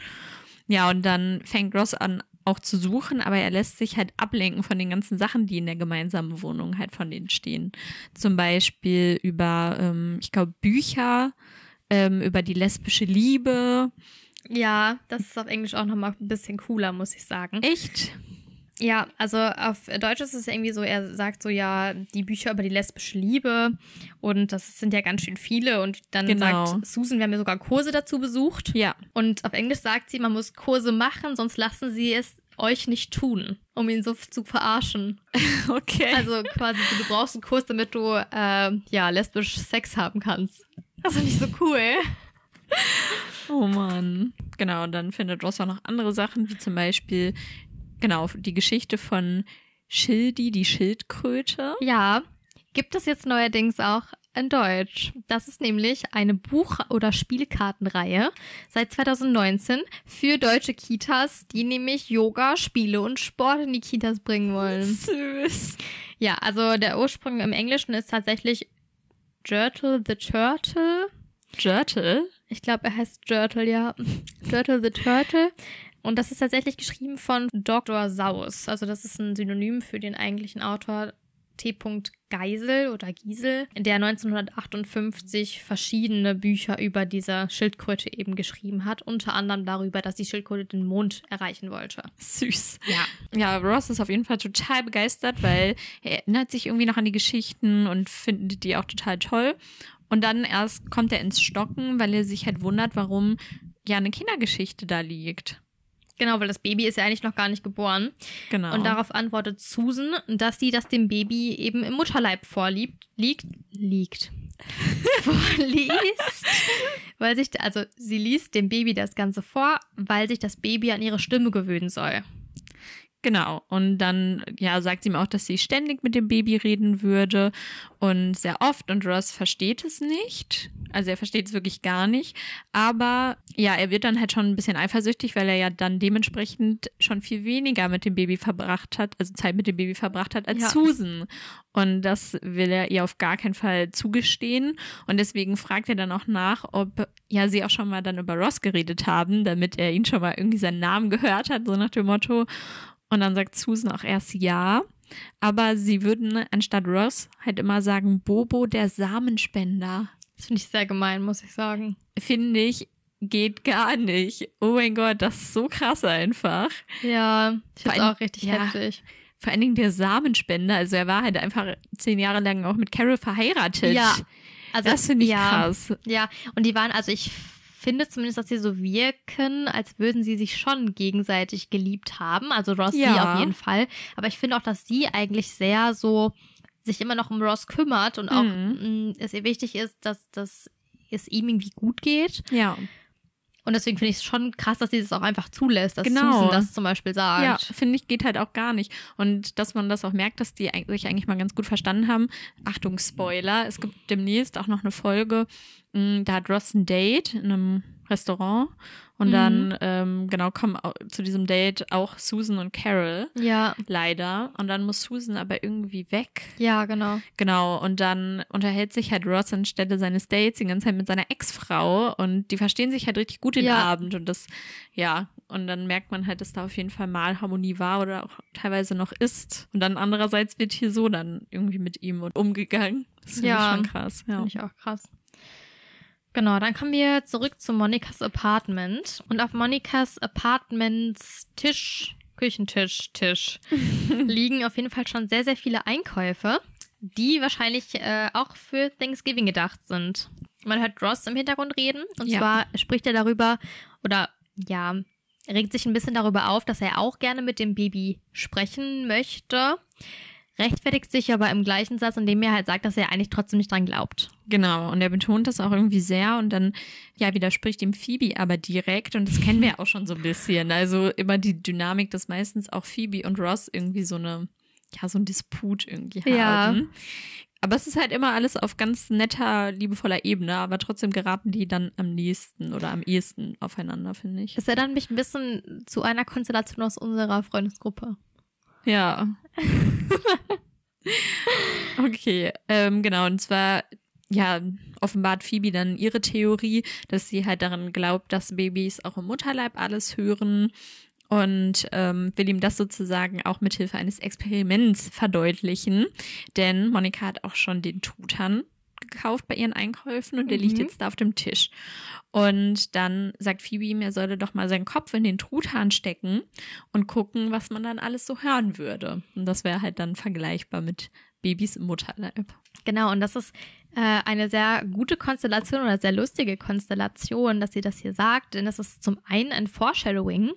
Ja, und dann fängt Ross an, auch zu suchen, aber er lässt sich halt ablenken von den ganzen Sachen, die in der gemeinsamen Wohnung halt von denen stehen. Zum Beispiel über, ähm, ich glaube, Bücher, ähm, über die lesbische Liebe. ja, das ist auf Englisch auch nochmal ein bisschen cooler, muss ich sagen. Echt? Ja, also auf Deutsch ist es irgendwie so, er sagt so, ja, die Bücher über die lesbische Liebe und das sind ja ganz schön viele und dann Genau. sagt Susan, wir haben ja sogar Kurse dazu besucht Ja. und auf Englisch sagt sie, man muss Kurse machen, sonst lassen sie es euch nicht tun, um ihn so zu verarschen. Okay. Also quasi, so, du brauchst einen Kurs, damit du äh, ja lesbisch Sex haben kannst. Das finde ich so cool. Oh Mann. Genau, und dann findet Ross auch noch andere Sachen, wie zum Beispiel, genau, die Geschichte von Schildi, die Schildkröte. Ja, gibt es jetzt neuerdings auch in Deutsch. Das ist nämlich eine Buch- oder Spielkartenreihe seit 2019 für deutsche Kitas, die nämlich Yoga, Spiele und Sport in die Kitas bringen wollen. Süß. Ja, also der Ursprung im Englischen ist tatsächlich Turtle the Turtle. Turtle? Ich glaube, er heißt Turtle, ja. Turtle the Turtle. Und das ist tatsächlich geschrieben von Dr. Saus. Also das ist ein Synonym für den eigentlichen Autor T. Geisel oder Giesel, der 1958 verschiedene Bücher über diese Schildkröte eben geschrieben hat. Unter anderem darüber, dass die Schildkröte den Mond erreichen wollte. Süß. Ja. Ja, Ross ist auf jeden Fall total begeistert, weil er erinnert sich irgendwie noch an die Geschichten und findet die auch total toll. Und dann erst kommt er ins Stocken, weil er sich halt wundert, warum ja eine Kindergeschichte da liegt. Genau, weil das Baby ist ja eigentlich noch gar nicht geboren. Genau. Und darauf antwortet Susan, dass sie das dem Baby eben im Mutterleib vorliebt, liegt, liegt, vorliest, weil sich, also sie liest dem Baby das Ganze vor, weil sich das Baby an ihre Stimme gewöhnen soll. Genau. Und dann, ja, sagt sie ihm auch, dass sie ständig mit dem Baby reden würde und sehr oft und Ross versteht es nicht. Also er versteht es wirklich gar nicht. Aber ja, er wird dann halt schon ein bisschen eifersüchtig, weil er ja dann dementsprechend schon viel weniger mit dem Baby verbracht hat, also Zeit mit dem Baby verbracht hat als Ja. Susan. Und das will er ihr auf gar keinen Fall zugestehen. Und deswegen fragt er dann auch nach, ob ja sie auch schon mal dann über Ross geredet haben, damit er ihn schon mal irgendwie seinen Namen gehört hat, so nach dem Motto. Und dann sagt Susan auch erst ja. Aber sie würden anstatt Ross halt immer sagen, Bobo der Samenspender. Das finde ich sehr gemein, muss ich sagen. Finde ich, geht gar nicht. Oh mein Gott, das ist so krass einfach. Ja, ich finde es auch richtig ja. heftig. Vor allen Dingen der Samenspender. Also er war halt einfach zehn Jahre lang auch mit Carol verheiratet. Ja, Also, Das finde ich ja, krass. Ja, und die waren, also ich finde zumindest, dass sie so wirken, als würden sie sich schon gegenseitig geliebt haben. Also Ross sie Ja. auf jeden Fall. Aber ich finde auch, dass sie eigentlich sehr so sich immer noch um Ross kümmert und auch Mhm. mh, es ihr wichtig ist, dass, dass es ihm irgendwie gut geht. Ja. Und deswegen finde ich es schon krass, dass sie das auch einfach zulässt, dass Genau. Susan das zum Beispiel sagt. Ja, finde ich, geht halt auch gar nicht. Und dass man das auch merkt, dass die sich eigentlich mal ganz gut verstanden haben. Achtung, Spoiler, es gibt demnächst auch noch eine Folge, mh, da hat Ross ein Date in einem Restaurant. Und Mhm. dann, ähm, genau, kommen zu diesem Date auch Susan und Carol. Ja, Leider. Und dann muss Susan aber irgendwie weg. ja, genau. Genau, und dann unterhält sich halt Ross anstelle seines Dates die ganze Zeit mit seiner Ex-Frau und die verstehen sich halt richtig gut den Ja. Abend und das, ja, und dann merkt man halt, dass da auf jeden Fall mal Harmonie war oder auch teilweise noch ist. Und dann andererseits wird hier so dann irgendwie mit ihm umgegangen. Das finde Ja. ich schon krass, ja. Finde ich auch krass. Genau, dann kommen wir zurück zu Monikas Apartment. Und auf Monikas Apartments Tisch, Küchentisch, Tisch, liegen auf jeden Fall schon sehr, sehr viele Einkäufe, die wahrscheinlich äh, auch für Thanksgiving gedacht sind. Man hört Ross im Hintergrund reden. Und Ja. zwar spricht er darüber, oder ja, regt sich ein bisschen darüber auf, dass er auch gerne mit dem Baby sprechen möchte. Rechtfertigt sich aber im gleichen Satz, indem er halt sagt, dass er eigentlich trotzdem nicht dran glaubt. Genau, und er betont das auch irgendwie sehr und dann, ja, widerspricht ihm Phoebe aber direkt und das kennen wir auch schon so ein bisschen. Also immer die Dynamik, dass meistens auch Phoebe und Ross irgendwie so eine, ja, so ein Disput irgendwie Ja. haben. Aber es ist halt immer alles auf ganz netter, liebevoller Ebene, aber trotzdem geraten die dann am nächsten oder am ehesten aufeinander, finde ich. Das erinnert mich ein bisschen zu einer Konstellation aus unserer Freundesgruppe. Ja. okay, ähm, genau. Und zwar, ja, offenbart Phoebe dann ihre Theorie, dass sie halt daran glaubt, dass Babys auch im Mutterleib alles hören und ähm, will ihm das sozusagen auch mithilfe eines Experiments verdeutlichen. Denn Monika hat auch schon den Tutan gekauft bei ihren Einkäufen und der liegt Mhm. jetzt da auf dem Tisch. Und dann sagt Phoebe ihm, er solle doch mal seinen Kopf in den Truthahn stecken und gucken, was man dann alles so hören würde. Und das wäre halt dann vergleichbar mit Babys im Mutterleib. Genau, und das ist äh, eine sehr gute Konstellation oder sehr lustige Konstellation, dass sie das hier sagt, denn das ist zum einen ein Foreshadowing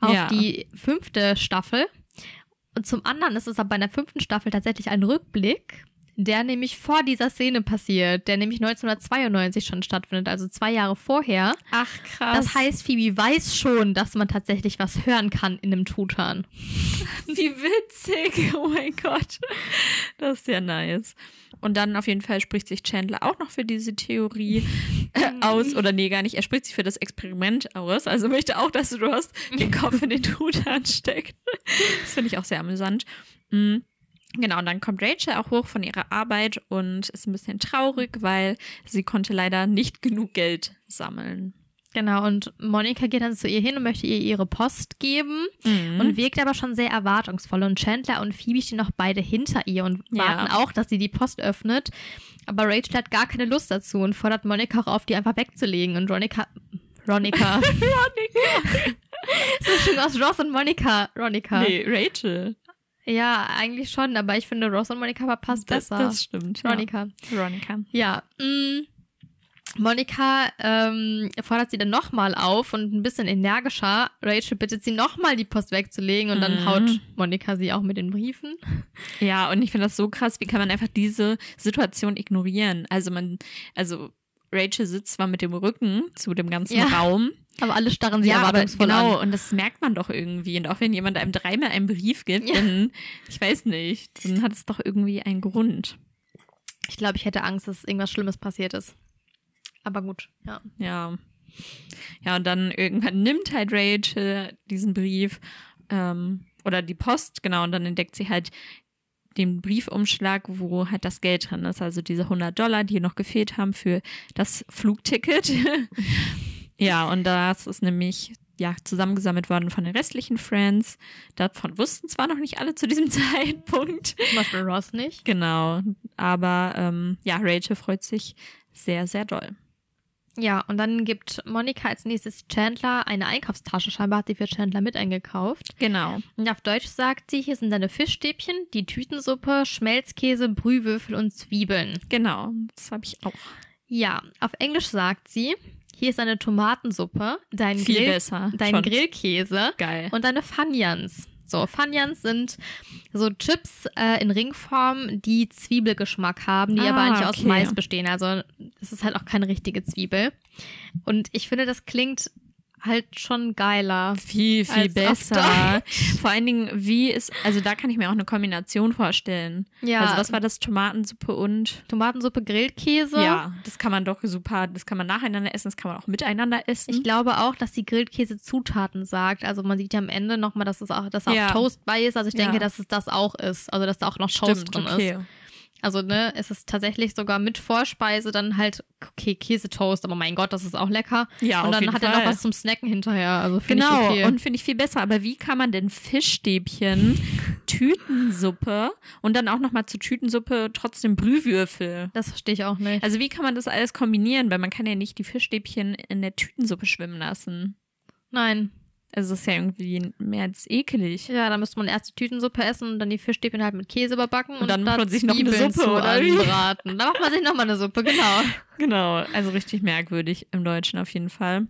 auf Ja. die fünfte Staffel und zum anderen ist es aber in der fünften Staffel tatsächlich ein Rückblick, der nämlich vor dieser Szene passiert, der nämlich 1992 schon stattfindet, also zwei Jahre vorher. Ach, krass. Das heißt, Phoebe weiß schon, dass man tatsächlich was hören kann in einem Tutan. Wie witzig. Oh mein Gott. Das ist ja nice. Und dann auf jeden Fall spricht sich Chandler auch noch für diese Theorie äh, aus. Oder nee, gar nicht. Er spricht sich für das Experiment aus. Also möchte auch, dass Ross den Kopf in den Truthahn steckt. Das finde ich auch sehr amüsant. Mhm. Genau, und dann kommt Rachel auch hoch von ihrer Arbeit und ist ein bisschen traurig, weil sie konnte leider nicht genug Geld sammeln. Genau, und Monika geht dann zu ihr hin und möchte ihr ihre Post geben Mhm. und wirkt aber schon sehr erwartungsvoll. Und Chandler und Phoebe stehen noch beide hinter ihr und Ja. warten auch, dass sie die Post öffnet. Aber Rachel hat gar keine Lust dazu und fordert Monika auch auf, die einfach wegzulegen. Und Ronika. Ronika. Ronika. so schön aus Ross und Monika. Ronika. Nee, Rachel. Ja, eigentlich schon, aber ich finde Ross und Monika passt Das, besser. das stimmt. ja. Ronika. Ja. Mm, Monika ähm, fordert sie dann nochmal auf und ein bisschen energischer. Rachel bittet sie nochmal die Post wegzulegen und dann Mhm. haut Monika sie auch mit den Briefen. Ja, und ich finde das so krass, wie kann man einfach diese Situation ignorieren? Also man, also Rachel sitzt zwar mit dem Rücken zu dem ganzen Ja. Raum. Aber alle starren sie ja, erwartungsvoll genau, an. und das merkt man doch irgendwie. Und auch wenn jemand einem dreimal einen Brief gibt, Ja. dann, ich weiß nicht, dann hat es doch irgendwie einen Grund. Ich glaube, ich hätte Angst, dass irgendwas Schlimmes passiert ist. Aber gut, ja. Ja. Ja, und dann irgendwann nimmt halt Rachel diesen Brief ähm, oder die Post, genau, und dann entdeckt sie halt den Briefumschlag, wo halt das Geld drin ist, also diese 100 Dollar, die noch gefehlt haben für das Flugticket. ja, und das ist nämlich ja zusammengesammelt worden von den restlichen Friends. Davon wussten zwar noch nicht alle zu diesem Zeitpunkt. Zum Beispiel Ross nicht. Genau, aber ähm, ja, Rachel freut sich sehr, sehr doll. Ja, und dann gibt Monika als nächstes Chandler eine Einkaufstasche. Scheinbar hat sie für Chandler mit eingekauft. Genau. Und auf Deutsch sagt sie, hier sind deine Fischstäbchen, die Tütensuppe, Schmelzkäse, Brühwürfel und Zwiebeln. Genau, das habe ich auch. Ja, auf Englisch sagt sie, hier ist deine Tomatensuppe, dein, Viel Grill, besser. dein Schon. Grillkäse Geil. und deine Funyuns. So, Funyuns sind so Chips äh, in Ringform, die Zwiebelgeschmack haben, die Ah, aber eigentlich aus okay. Mais bestehen. Also es ist halt auch keine richtige Zwiebel. Und ich finde, das klingt halt schon geiler. Viel, viel besser. Vor allen Dingen, wie ist, also da kann ich mir auch eine Kombination vorstellen. Ja. Also was war das? Tomatensuppe und Tomatensuppe, Grillkäse. Ja, das kann man doch super, das kann man nacheinander essen, das kann man auch miteinander essen. Ich glaube auch, dass die Grillkäse Zutaten sagt. Also man sieht ja am Ende nochmal, dass es auch, dass auch Ja. Toast bei ist. Also ich denke, Ja. dass es das auch ist. Also dass da auch noch Toast Stimmt, drin okay. ist. Also, ne, es ist tatsächlich sogar mit Vorspeise dann halt, okay, Käsetoast, aber mein Gott, das ist auch lecker. Ja, Und auf dann jeden hat er Fall. noch was zum Snacken hinterher. Also Genau, ich okay. und finde ich viel besser. Aber wie kann man denn Fischstäbchen, Tütensuppe und dann auch nochmal zur Tütensuppe trotzdem Brühwürfel? das verstehe ich auch nicht. Also wie kann man das alles kombinieren? Weil man kann ja nicht die Fischstäbchen in der Tütensuppe schwimmen lassen. Nein. Also das ist ja irgendwie mehr als ekelig. Ja, da müsste man erst die Tütensuppe essen und dann die Fischstäbchen halt mit Käse überbacken und, dann da macht man sich noch eine Zwiebeln Suppe, oder wie? anbraten. Da macht man sich nochmal eine Suppe, genau. Genau, also richtig merkwürdig im Deutschen auf jeden Fall.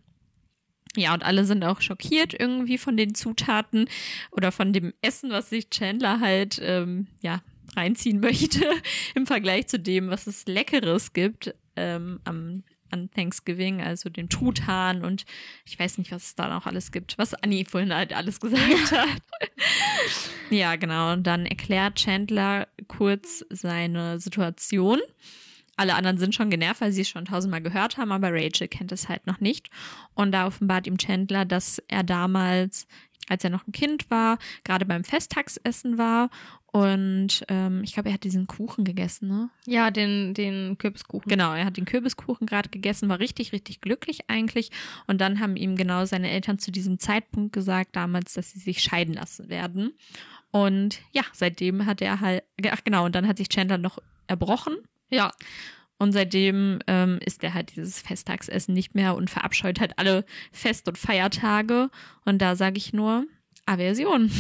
Ja, und alle sind auch schockiert irgendwie von den Zutaten oder von dem Essen, was sich Chandler halt, ähm, ja, reinziehen möchte im Vergleich zu dem, was es Leckeres gibt ähm, am, an Thanksgiving, also dem Truthahn und ich weiß nicht, was es da noch alles gibt, was Annie vorhin halt alles gesagt hat. ja, genau. Und dann erklärt Chandler kurz seine Situation. Alle anderen sind schon genervt, weil sie es schon tausendmal gehört haben, aber Rachel kennt es halt noch nicht. Und da offenbart ihm Chandler, dass er damals, als er noch ein Kind war, gerade beim Festtagsessen war. Und ähm, ich glaube, er hat diesen Kuchen gegessen, ne? Ja, den, den Kürbiskuchen. Genau, er hat den Kürbiskuchen gerade gegessen, war richtig, richtig glücklich eigentlich. Und dann haben ihm genau seine Eltern zu diesem Zeitpunkt gesagt, damals, dass sie sich scheiden lassen werden. Und ja, seitdem hat er halt, ach genau, und dann hat sich Chandler noch erbrochen. Ja, Und seitdem ähm, isst er halt dieses Festtagsessen nicht mehr und verabscheut halt alle Fest- und Feiertage. Und da sage ich nur Aversion.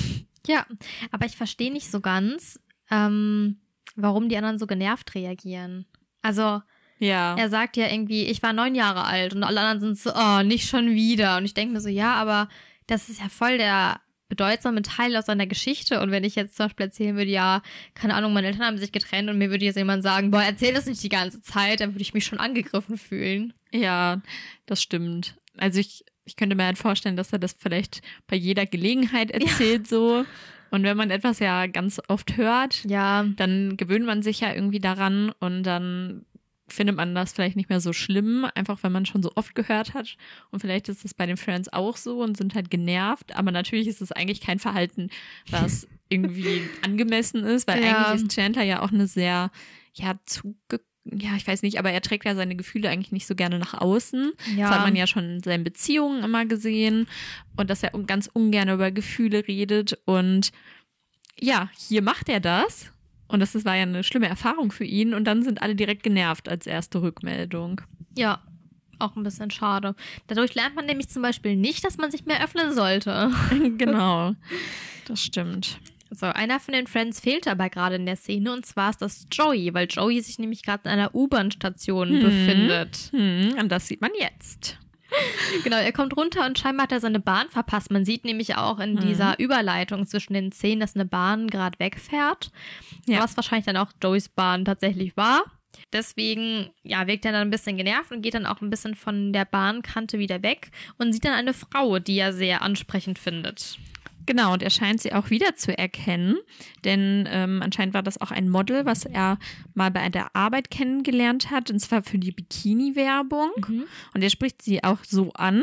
ja. Aber ich verstehe nicht so ganz, ähm, warum die anderen so genervt reagieren. Also, Ja. er sagt ja irgendwie, ich war neun Jahre alt und alle anderen sind so, oh, nicht schon wieder. Und ich denke mir so, ja, aber das ist ja voll der bedeutsame Teil aus seiner Geschichte. Und wenn ich jetzt zum Beispiel erzählen würde, ja, keine Ahnung, meine Eltern haben sich getrennt und mir würde jetzt jemand sagen, boah, erzähl das nicht die ganze Zeit, dann würde ich mich schon angegriffen fühlen. Ja, das stimmt. Also ich, ich könnte mir halt vorstellen, dass er das vielleicht bei jeder Gelegenheit erzählt so. Und wenn man etwas ja ganz oft hört, Ja, dann gewöhnt man sich ja irgendwie daran und dann findet man das vielleicht nicht mehr so schlimm, einfach wenn man schon so oft gehört hat. Und vielleicht ist es bei den Friends auch so und sind halt genervt. Aber natürlich ist es eigentlich kein Verhalten, was irgendwie angemessen ist, weil Ja. eigentlich ist Chandler ja auch eine sehr, ja, zuge ja, ich weiß nicht, aber er trägt ja seine Gefühle eigentlich nicht so gerne nach außen. ja. Das hat man ja schon in seinen Beziehungen immer gesehen und dass er ganz ungern über Gefühle redet. Und ja, hier macht er das. Und das ist- war ja eine schlimme Erfahrung für ihn. Und dann sind alle direkt genervt als erste Rückmeldung. Ja, auch ein bisschen schade. Dadurch lernt man nämlich zum Beispiel nicht, dass man sich mehr öffnen sollte. genau, das stimmt. So, einer von den Friends fehlt aber gerade in der Szene und zwar ist das Joey, weil Joey sich nämlich gerade in einer U-Bahn-Station Mhm. befindet. Hm, und das sieht man jetzt. Genau, er kommt runter und scheinbar hat er seine Bahn verpasst. Man sieht nämlich auch in Mhm. dieser Überleitung zwischen den Szenen, dass eine Bahn gerade wegfährt, Ja. was wahrscheinlich dann auch Joeys Bahn tatsächlich war. Deswegen, ja, wirkt er dann ein bisschen genervt und geht dann auch ein bisschen von der Bahnkante wieder weg und sieht dann eine Frau, die er sehr ansprechend findet. Genau, und er scheint sie auch wieder zu erkennen, denn ähm, anscheinend war das auch ein Model, was er mal bei der Arbeit kennengelernt hat, und zwar für die Bikini-Werbung. Und er spricht sie auch so an.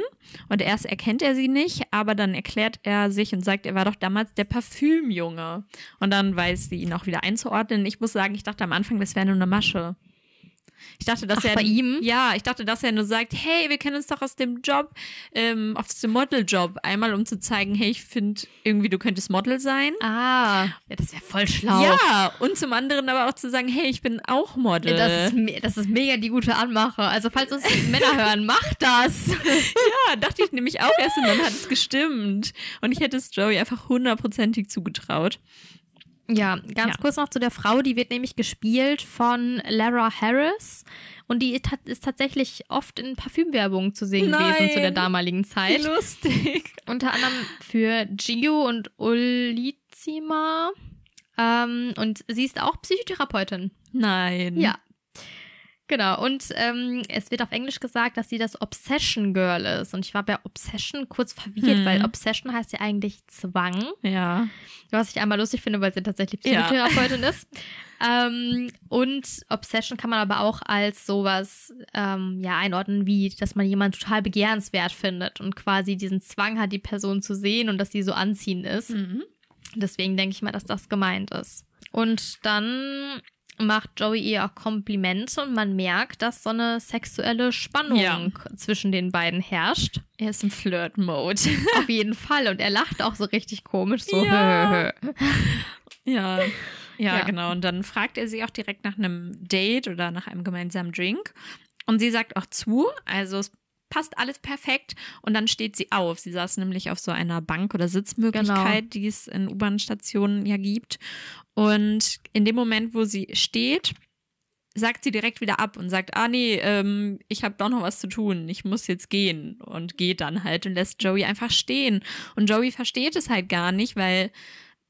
Und erst erkennt er sie nicht, aber dann erklärt er sich und sagt, er war doch damals der Parfümjunge. Und dann weiß sie ihn auch wieder einzuordnen. Ich muss sagen, ich dachte am Anfang, das wäre nur eine Masche. Ich dachte, dass Ach, er bei ihm? ja, ich dachte, dass er nur sagt, hey, wir kennen uns doch aus dem Job, ähm, aus dem Modeljob, einmal um zu zeigen, hey, ich finde irgendwie, du könntest Model sein. Ah, ja, das ist ja voll schlau. Ja, und zum anderen aber auch zu sagen, hey, ich bin auch Model. Ja, Das ist, das ist mega die gute Anmache. Also, falls uns die Männer hören, macht das. ja, dachte ich nämlich auch erst und dann hat es gestimmt. Und ich hätte es Joey einfach hundertprozentig zugetraut. Ja, ganz Ja. kurz noch zu der Frau, die wird nämlich gespielt von Lara Harris und die ist tatsächlich oft in Parfümwerbung zu sehen gewesen Nein. zu der damaligen Wie Zeit. lustig. Unter anderem für Gio und Ulizima. Ähm, und sie ist auch Psychotherapeutin. Nein. Ja. Genau, und ähm, es wird auf Englisch gesagt, dass sie das Obsession Girl ist. Und ich war bei Obsession kurz verwirrt, Hm. weil Obsession heißt ja eigentlich Zwang. Ja. Was ich einmal lustig finde, weil sie tatsächlich Ja. Psychotherapeutin ist. Ähm, und Obsession kann man aber auch als sowas ähm, ja, einordnen, wie dass man jemanden total begehrenswert findet und quasi diesen Zwang hat, die Person zu sehen und dass sie so anziehend ist. Mhm. Deswegen denke ich mal, dass das gemeint ist. Und dann macht Joey ihr auch Komplimente und man merkt, dass so eine sexuelle Spannung Ja. zwischen den beiden herrscht. Er ist im Flirt-Mode. Auf jeden Fall. Und er lacht auch so richtig komisch, so. Ja. Ja. ja. Ja. genau. Und dann fragt er sie auch direkt nach einem Date oder nach einem gemeinsamen Drink. Und sie sagt auch zu. Also es passt alles perfekt. Und dann steht sie auf. Sie saß nämlich auf so einer Bank oder Sitzmöglichkeit, die es in U-Bahn-Stationen ja gibt. Und in dem Moment, wo sie steht, sagt sie direkt wieder ab und sagt, ah nee, ähm, ich habe doch noch was zu tun, ich muss jetzt gehen und geht dann halt und lässt Joey einfach stehen. Und Joey versteht es halt gar nicht, weil,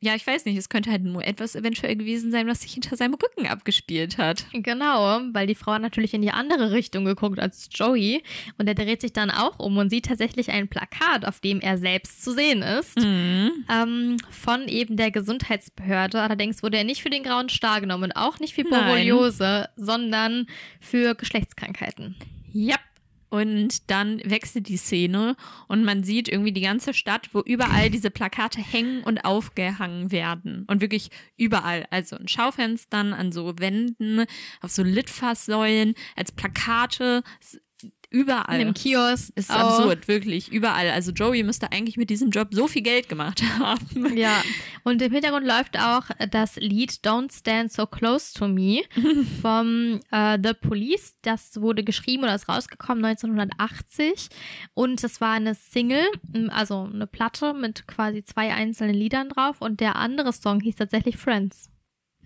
ja, ich weiß nicht, es könnte halt nur etwas eventuell gewesen sein, was sich hinter seinem Rücken abgespielt hat. Genau, weil die Frau hat natürlich in die andere Richtung geguckt als Joey und er dreht sich dann auch um und sieht tatsächlich ein Plakat, auf dem er selbst zu sehen ist, Mhm. ähm, von eben der Gesundheitsbehörde. Allerdings wurde er nicht für den grauen Star genommen und auch nicht für. Borreliose, sondern für Geschlechtskrankheiten. Ja. Und dann wechselt die Szene und man sieht irgendwie die ganze Stadt, wo überall diese Plakate hängen und aufgehangen werden. Und wirklich überall. Also in Schaufenstern, an so Wänden, auf so Litfaßsäulen, als Plakate, überall. In dem Kiosk. Ist auch. absurd, wirklich, überall. Also Joey müsste eigentlich mit diesem Job so viel Geld gemacht haben. Ja, und im Hintergrund läuft auch das Lied Don't Stand So Close to Me vom äh, The Police. Das wurde geschrieben oder ist rausgekommen 1980 und es war eine Single, also eine Platte mit quasi zwei einzelnen Liedern drauf und der andere Song hieß tatsächlich Friends.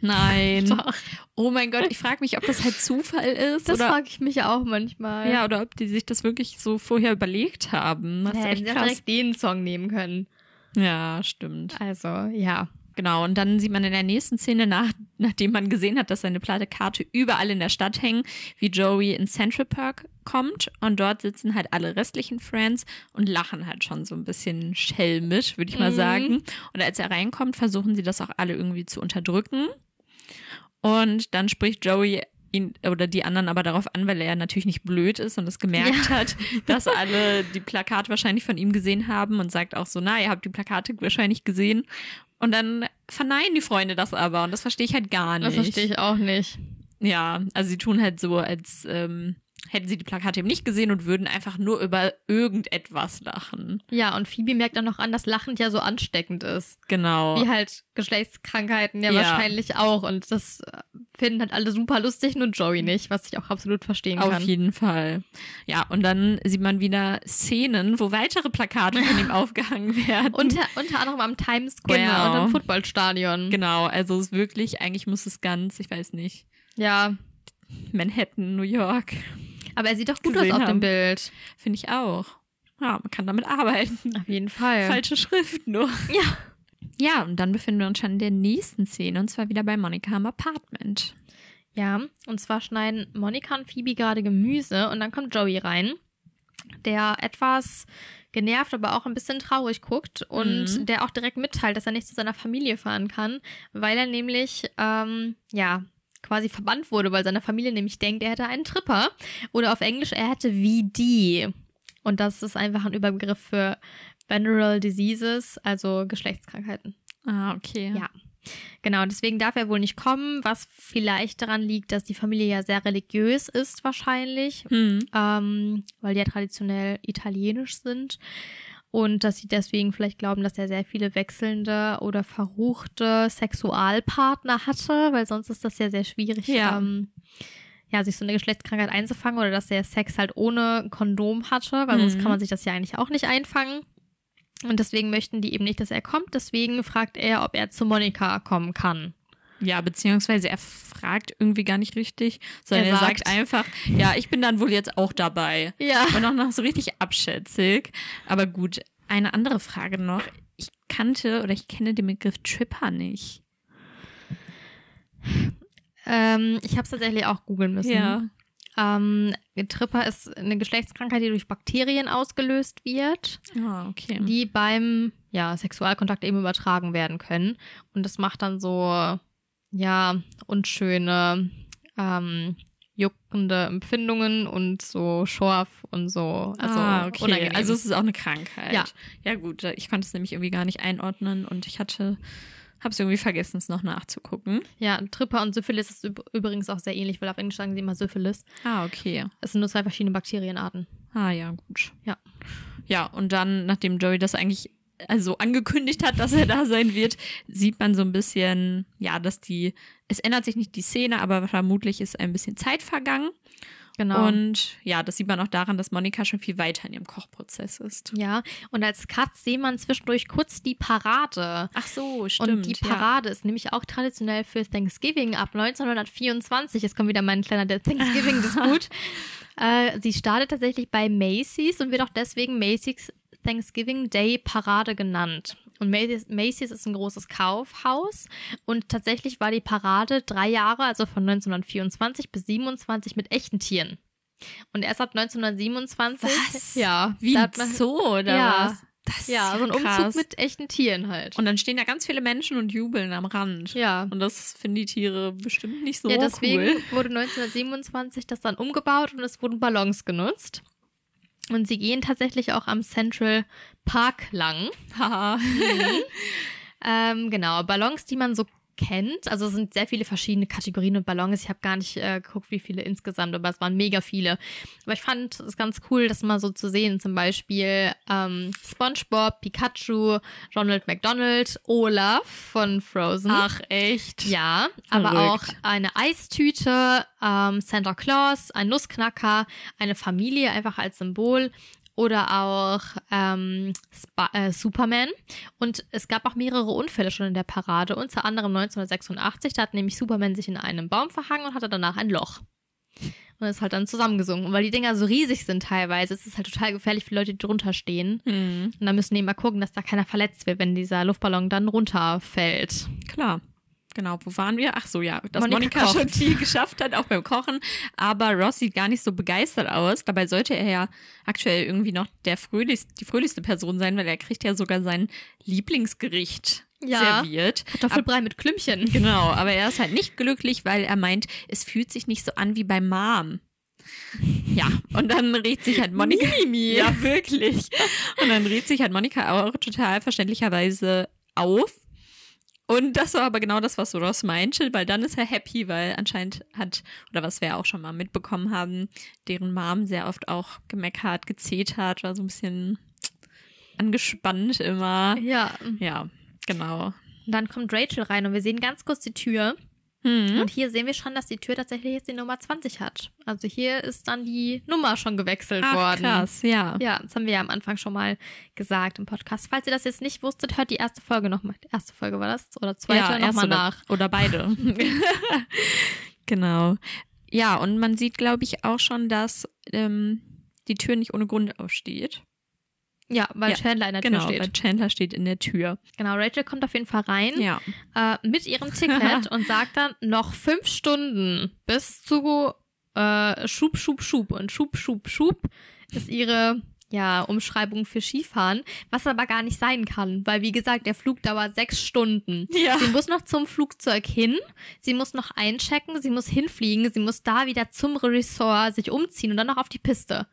Nein. Doch. Oh mein Gott, ich frage mich, ob das halt Zufall ist. Das frage ich mich auch manchmal. ja, oder ob die sich das wirklich so vorher überlegt haben. Das ist hätten echt krass. direkt den Song nehmen können. Ja, stimmt. Also, ja. Genau, und dann sieht man in der nächsten Szene, nach, nachdem man gesehen hat, dass seine Plakate überall in der Stadt hängen, wie Joey in Central Park kommt und dort sitzen halt alle restlichen Friends und lachen halt schon so ein bisschen schelmisch, würde ich mal Mhm. sagen. Und als er reinkommt, versuchen sie das auch alle irgendwie zu unterdrücken. Und dann spricht Joey ihn oder die anderen aber darauf an, weil er natürlich nicht blöd ist und es gemerkt hat, dass alle die Plakate wahrscheinlich von ihm gesehen haben und sagt auch so, na, ihr habt die Plakate wahrscheinlich gesehen. Und dann verneinen die Freunde das aber und das verstehe ich halt gar nicht. Das verstehe ich auch nicht. Ja, also sie tun halt so, als ähm, hätten sie die Plakate eben nicht gesehen und würden einfach nur über irgendetwas lachen. Ja, und Phoebe merkt dann noch an, dass lachend ja so ansteckend ist. Genau. Wie halt Geschlechtskrankheiten ja, Ja. wahrscheinlich auch. Und das äh, finden halt alle super lustig, nur Joey nicht, was ich auch absolut verstehen Auf kann. jeden Fall. Ja, und dann sieht man wieder Szenen, wo weitere Plakate von ihm aufgehangen werden. Unter, unter anderem am Times Square Genau. und am Footballstadion. genau, also es ist wirklich, eigentlich muss es ganz, ich weiß nicht, Ja, Manhattan, New York. Aber er sieht doch gut aus auf haben. dem Bild. Finde ich auch. Ja, man kann damit arbeiten. Auf jeden Fall. Falsche Schrift nur. Ja. Ja, und dann befinden wir uns schon in der nächsten Szene und zwar wieder bei Monika im Apartment. Ja, und zwar schneiden Monika und Phoebe gerade Gemüse und dann kommt Joey rein, der etwas genervt, aber auch ein bisschen traurig guckt und Mhm. der auch direkt mitteilt, dass er nicht zu seiner Familie fahren kann, weil er nämlich, ähm, ja, quasi verbannt wurde, weil seine Familie nämlich denkt, er hätte einen Tripper oder auf Englisch, er hätte VD. Und das ist einfach ein Überbegriff für Venereal Diseases, also Geschlechtskrankheiten. Ah, okay. Ja. Genau, deswegen darf er wohl nicht kommen, was vielleicht daran liegt, dass die Familie ja sehr religiös ist wahrscheinlich, Hm. ähm, weil die ja traditionell italienisch sind und dass sie deswegen vielleicht glauben, dass er sehr viele wechselnde oder verruchte Sexualpartner hatte, weil sonst ist das ja sehr schwierig, Ja. ähm, ja, sich so eine Geschlechtskrankheit einzufangen oder dass er Sex halt ohne Kondom hatte, weil sonst Mhm. kann man sich das ja eigentlich auch nicht einfangen. Und deswegen möchten die eben nicht, dass er kommt. Deswegen fragt er, ob er zu Monika kommen kann. Ja, beziehungsweise er fragt irgendwie gar nicht richtig, sondern Er er, sagt. einfach, ja, ich bin dann wohl jetzt auch dabei. Ja. Und auch noch so richtig abschätzig. Aber gut, eine andere Frage noch. Ich kannte oder ich kenne den Begriff Tripper nicht. Ähm, ich habe es tatsächlich auch googeln müssen. Ähm, Tripper ist eine Geschlechtskrankheit, die durch Bakterien ausgelöst wird, Ah, okay. die beim ja, Sexualkontakt eben übertragen werden können. Und das macht dann so, ja, unschöne, ähm, juckende Empfindungen und so Schorf und so. Also ah, okay. unangenehm. Also es ist auch eine Krankheit. Ja. Ja, gut. Ich konnte es nämlich irgendwie gar nicht einordnen und ich hatte, habe es irgendwie vergessen, es noch nachzugucken. ja, Tripper und Syphilis ist üb- übrigens auch sehr ähnlich, weil auf Englisch sagen sie immer Syphilis. Ah, okay. Es sind nur zwei verschiedene Bakterienarten. Ah, ja, gut. Ja. Ja, und dann, nachdem Joey das eigentlich also angekündigt hat, dass er da sein wird, sieht man so ein bisschen, ja, dass die, es ändert sich nicht die Szene, aber vermutlich ist ein bisschen Zeit vergangen. Genau. Und ja, das sieht man auch daran, dass Monika schon viel weiter in ihrem Kochprozess ist. ja, und als Cut sieht man zwischendurch kurz die Parade. Ach so, und die Parade ist nämlich auch traditionell für Thanksgiving ab 1924. Jetzt kommt wieder mein kleiner der Thanksgiving-Disput. äh, sie startet tatsächlich bei Macy's und wird auch deswegen Macy's Thanksgiving Day Parade genannt. Und Macy's, Macy's ist ein großes Kaufhaus und tatsächlich war die Parade drei Jahre, also von 1924 bis 27 mit echten Tieren. Und erst ab 1927, Was? ja, Wie da hat man- Zoo oder Ja. was? Das ja, so ein krass. Umzug mit echten Tieren halt. Und dann stehen da ganz viele Menschen und jubeln am Rand. ja. Und das finden die Tiere bestimmt nicht so ja, deswegen cool. wurde 1927 das dann umgebaut und es wurden Ballons genutzt. Und sie gehen tatsächlich auch am Central Park lang. Haha. Ähm, genau, Ballons, die man so kennt. Also es sind sehr viele verschiedene Kategorien und Ballons. Ich habe gar nicht äh, geguckt, wie viele insgesamt, aber es waren mega viele. Aber ich fand es ganz cool, das mal so zu sehen. Zum Beispiel ähm, SpongeBob, Pikachu, Ronald McDonald, Olaf von Frozen. Ach, echt? Ja, aber auch Verrückt. eine Eistüte, ähm, Santa Claus, ein Nussknacker, eine Familie einfach als Symbol oder auch ähm, Sp äh, Superman. Und es gab auch mehrere Unfälle schon in der Parade, unter anderem 1986. Da hat nämlich Superman sich in einem Baum verhangen und hatte danach ein Loch. Und ist halt dann zusammengesungen. Und weil die Dinger so riesig sind teilweise, ist es halt total gefährlich für Leute, die drunter stehen. Hm, Und da müssen die immer gucken, dass da keiner verletzt wird, wenn dieser Luftballon dann runterfällt. klar. Genau, wo waren wir? Ach so, ja, dass Monika Monika, schon viel geschafft hat, auch beim Kochen. Aber Ross sieht gar nicht so begeistert aus. Dabei sollte er ja aktuell irgendwie noch der fröhlichste, die fröhlichste Person sein, weil er kriegt ja sogar sein Lieblingsgericht Ja. serviert. Kartoffelbrei mit Klümpchen. Genau, aber er ist halt nicht glücklich, weil er meint, es fühlt sich nicht so an wie bei Mom. Ja, und dann regt sich halt Monika. Mimi. Ja, wirklich. Und dann regt sich halt Monika auch total verständlicherweise auf. Und das war aber genau das, was Ross meinte, weil dann ist er happy, weil anscheinend hat, oder was wir auch schon mal mitbekommen haben, deren Mom sehr oft auch gemeckert, gezetert, war so ein bisschen angespannt immer. Ja. Ja, genau. Und dann kommt Rachel rein und wir sehen ganz kurz die Tür. Hm. Und hier sehen wir schon, dass die Tür tatsächlich jetzt die Nummer 20 hat. Also hier ist dann die Nummer schon gewechselt Ach, worden. krass, ja. Ja, das haben wir ja am Anfang schon mal gesagt im Podcast. Falls ihr das jetzt nicht wusstet, hört die erste Folge nochmal. Die erste Folge war das? Oder zweite ja, nochmal nach. Oder, oder beide. genau. Ja, und man sieht, glaube ich, auch schon, dass ähm, die Tür nicht ohne Grund aufsteht. Ja, weil Ja, Chandler in der genau, Tür weil steht. Chandler steht in der Tür. Genau, Rachel kommt auf jeden Fall rein Ja. äh, mit ihrem Ticket und sagt dann noch fünf Stunden bis zu äh, Schub, Schub, Schub. Und Schub, Schub, Schub ist ihre ja, Umschreibung für Skifahren, was aber gar nicht sein kann, weil wie gesagt, der Flug dauert sechs Stunden. Ja. Sie muss noch zum Flugzeug hin, sie muss noch einchecken, sie muss hinfliegen, sie muss da wieder zum Resort sich umziehen und dann noch auf die Piste.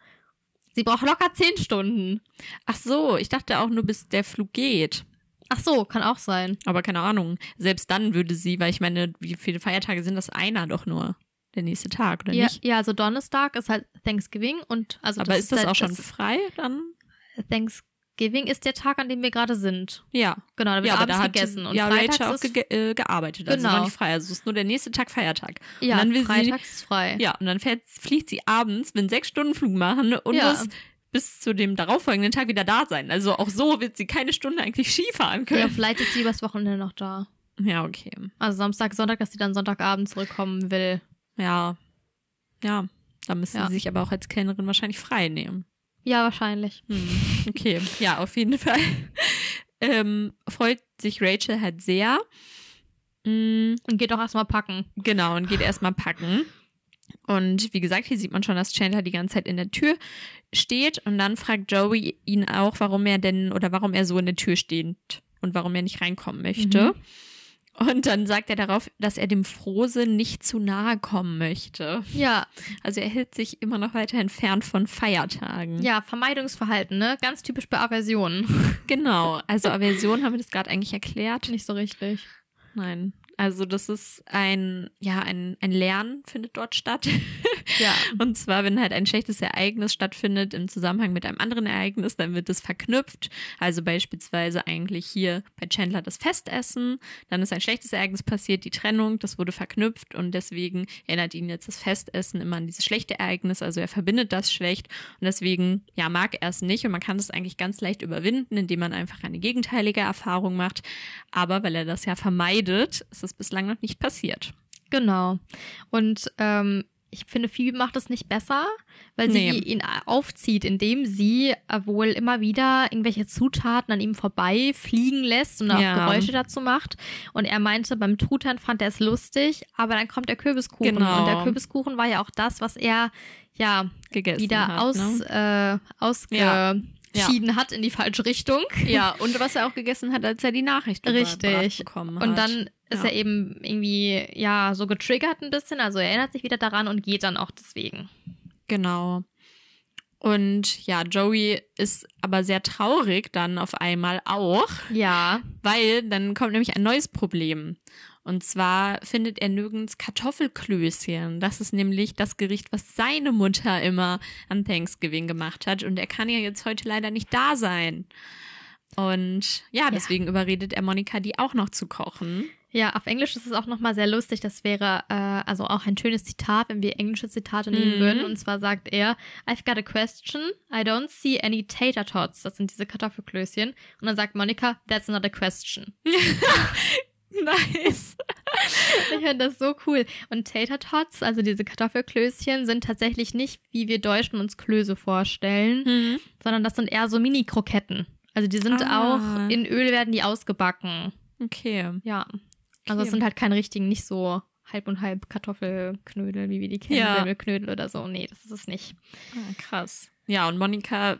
Sie braucht locker zehn Stunden. Ach so, ich dachte auch nur, bis der Flug geht. Ach so, kann auch sein. Aber keine Ahnung. Selbst dann würde sie, weil ich meine, wie viele Feiertage sind das? Einer doch nur. Der nächste Tag, oder Ja, nicht? ja, also Donnerstag ist halt Thanksgiving und also Aber ist das halt auch schon das- frei dann? Thanksgiving ist der Tag, an dem wir gerade sind. Ja. Genau, da wird ja, abends da hat gegessen und ja, freitags Rachel auch ist ge äh, gearbeitet, also Genau. noch nicht frei. Also es ist nur der nächste Tag Feiertag. ja, und dann sie- freitags ist frei. Ja, und dann fährt, fliegt sie abends, einen sechs Stunden Flug machen und Ja. muss bis zu dem darauffolgenden Tag wieder da sein. Also auch so wird sie keine Stunde eigentlich Ski fahren Ja, können. vielleicht ist sie übers Wochenende noch da. Ja, okay. Also Samstag, Sonntag, dass sie dann Sonntagabend zurückkommen will. Ja. Ja. Da müsste Ja. sie sich aber auch als Kellnerin wahrscheinlich frei nehmen. Ja, wahrscheinlich. Hm, okay, ja, auf jeden Fall. Ähm, freut sich Rachel halt sehr. Mm, Und geht auch erstmal packen. genau, und geht erstmal packen. Und wie gesagt, hier sieht man schon, dass Chandler die ganze Zeit in der Tür steht und dann fragt Joey ihn auch, warum er denn oder warum er so in der Tür steht und warum er nicht reinkommen möchte. Mhm. Und dann sagt er darauf, dass er dem Frohsinn nicht zu nahe kommen möchte. Ja, Also er hält sich immer noch weiter entfernt von Feiertagen. ja, Vermeidungsverhalten, ne? Ganz typisch bei Aversionen. Genau. Also Aversion haben wir das gerade eigentlich erklärt. Nicht so richtig. Nein. Also das ist ein, ja, ein, ein Lernen findet dort statt. Ja. Und zwar, wenn halt ein schlechtes Ereignis stattfindet im Zusammenhang mit einem anderen Ereignis, dann wird es verknüpft. Also beispielsweise eigentlich hier bei Chandler das Festessen. Dann ist ein schlechtes Ereignis passiert, die Trennung, das wurde verknüpft und deswegen erinnert ihn jetzt das Festessen immer an dieses schlechte Ereignis. Also er verbindet das schlecht und deswegen, ja, mag er es nicht und man kann das eigentlich ganz leicht überwinden, indem man einfach eine gegenteilige Erfahrung macht. Aber weil er das ja vermeidet, ist es bislang noch nicht passiert. Genau. Und ähm, ich finde, Phoebe macht es nicht besser, weil sie Nee. ihn aufzieht, indem sie äh, wohl immer wieder irgendwelche Zutaten an ihm vorbei fliegen lässt und auch Ja. Geräusche dazu macht. Und er meinte, beim Truthahn fand er es lustig, aber dann kommt der Kürbiskuchen. Genau. Und der Kürbiskuchen war ja auch das, was er ja Gegessen wieder hat, aus, ne? äh, ausgeschieden hat in die falsche Richtung. Ja, und was er auch gegessen hat, als er die Nachricht Richtig. bekommen hat. Und dann ist Ja. er eben irgendwie, ja, so getriggert ein bisschen. Also er erinnert sich wieder daran und geht dann auch deswegen. Genau. Und ja, Joey ist aber sehr traurig dann auf einmal auch, Ja. weil dann kommt nämlich ein neues Problem. Und zwar findet er nirgends Kartoffelklößchen. Das ist nämlich das Gericht, was seine Mutter immer an Thanksgiving gemacht hat. Und er kann ja jetzt heute leider nicht da sein. Und ja, deswegen überredet er Monika, die auch noch zu kochen. Ja, auf Englisch ist es auch nochmal sehr lustig. Das wäre äh, also auch ein schönes Zitat, wenn wir englische Zitate nehmen Mhm. würden. Und zwar sagt er, I've got a question. I don't see any tater tots. Das sind diese Kartoffelklößchen. Und dann sagt Monika, that's not a question. Nice. Ich finde das so cool. Und Tater Tots, also diese Kartoffelklößchen, sind tatsächlich nicht, wie wir Deutschen uns Klöße vorstellen, Mhm. sondern das sind eher so Mini-Kroketten. Also die sind Ah. auch, in Öl werden die ausgebacken. Okay. Ja. Also es sind halt keine richtigen, nicht so halb und halb Kartoffelknödel, wie wir die kennen, Ja. Semmelknödel oder so. Nee, das ist es nicht. Ah, krass. Ja, und Monika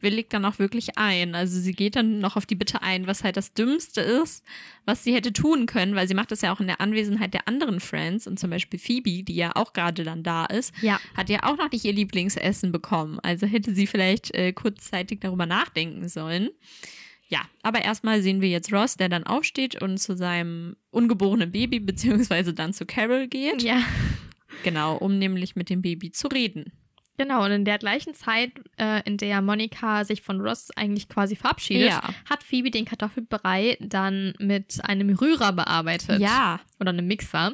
willigt dann auch wirklich ein. Also sie geht dann noch auf die Bitte ein, was halt das Dümmste ist, was sie hätte tun können, weil sie macht das ja auch in der Anwesenheit der anderen Friends und zum Beispiel Phoebe, die ja auch gerade dann da ist, Ja. hat ja auch noch nicht ihr Lieblingsessen bekommen. Also hätte sie vielleicht äh, kurzzeitig darüber nachdenken sollen. Ja, aber erstmal sehen wir jetzt Ross, der dann aufsteht und zu seinem ungeborenen Baby beziehungsweise dann zu Carol geht. Ja. Genau, um nämlich mit dem Baby zu reden. Genau, und in der gleichen Zeit, äh, in der Monika sich von Ross eigentlich quasi verabschiedet, Ja. hat Phoebe den Kartoffelbrei dann mit einem Rührer bearbeitet. Ja, Oder einem Mixer.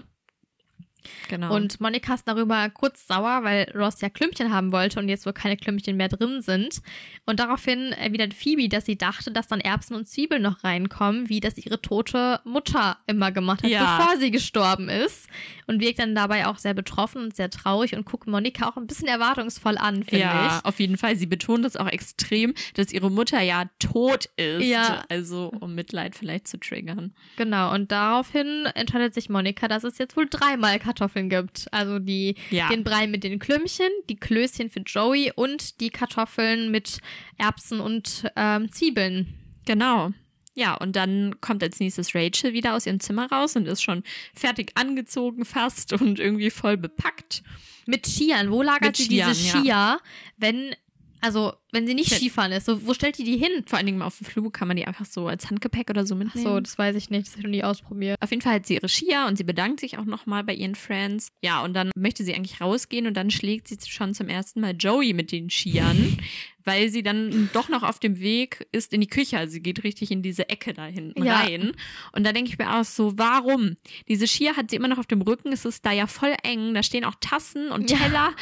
Genau. Und Monika ist darüber kurz sauer, weil Ross ja Klümpchen haben wollte und jetzt wohl keine Klümpchen mehr drin sind. Und daraufhin erwidert Phoebe, dass sie dachte, dass dann Erbsen und Zwiebeln noch reinkommen, wie das ihre tote Mutter immer gemacht hat, Ja. bevor sie gestorben ist. Und wirkt dann dabei auch sehr betroffen und sehr traurig und guckt Monika auch ein bisschen erwartungsvoll an, finde ja, ich. auf jeden Fall. Sie betont das auch extrem, dass ihre Mutter ja tot ist. Ja. Also, um Mitleid vielleicht zu triggern. Genau, und daraufhin entscheidet sich Monika, dass es jetzt wohl dreimal Kartoffeln gibt. Also die, Ja. den Brei mit den Klümpchen, die Klößchen für Joey und die Kartoffeln mit Erbsen und ähm, Zwiebeln. Genau. Ja, und dann kommt als nächstes Rachel wieder aus ihrem Zimmer raus und ist schon fertig angezogen fast und irgendwie voll bepackt. Mit Skiern. Wo lagert Mit sie diese Skiern, Skier, wenn, also, wenn sie nicht Mit- Skifahren ist? So, wo stellt die die hin? Vor allen Dingen mal auf dem Flug kann man die einfach so als Handgepäck oder so Ach mitnehmen. so, das weiß ich nicht. Das habe ich noch nie ausprobiert. Auf jeden Fall hat sie ihre Skier und sie bedankt sich auch nochmal bei ihren Friends. Ja, und dann möchte sie eigentlich rausgehen und dann schlägt sie schon zum ersten Mal Joey mit den Skiern, weil sie dann doch noch auf dem Weg ist in die Küche. Also sie geht richtig in diese Ecke da hinten Ja. rein. Und da denke ich mir auch so, warum? Diese Skier hat sie immer noch auf dem Rücken. Es ist da ja voll eng. Da stehen auch Tassen und Ja.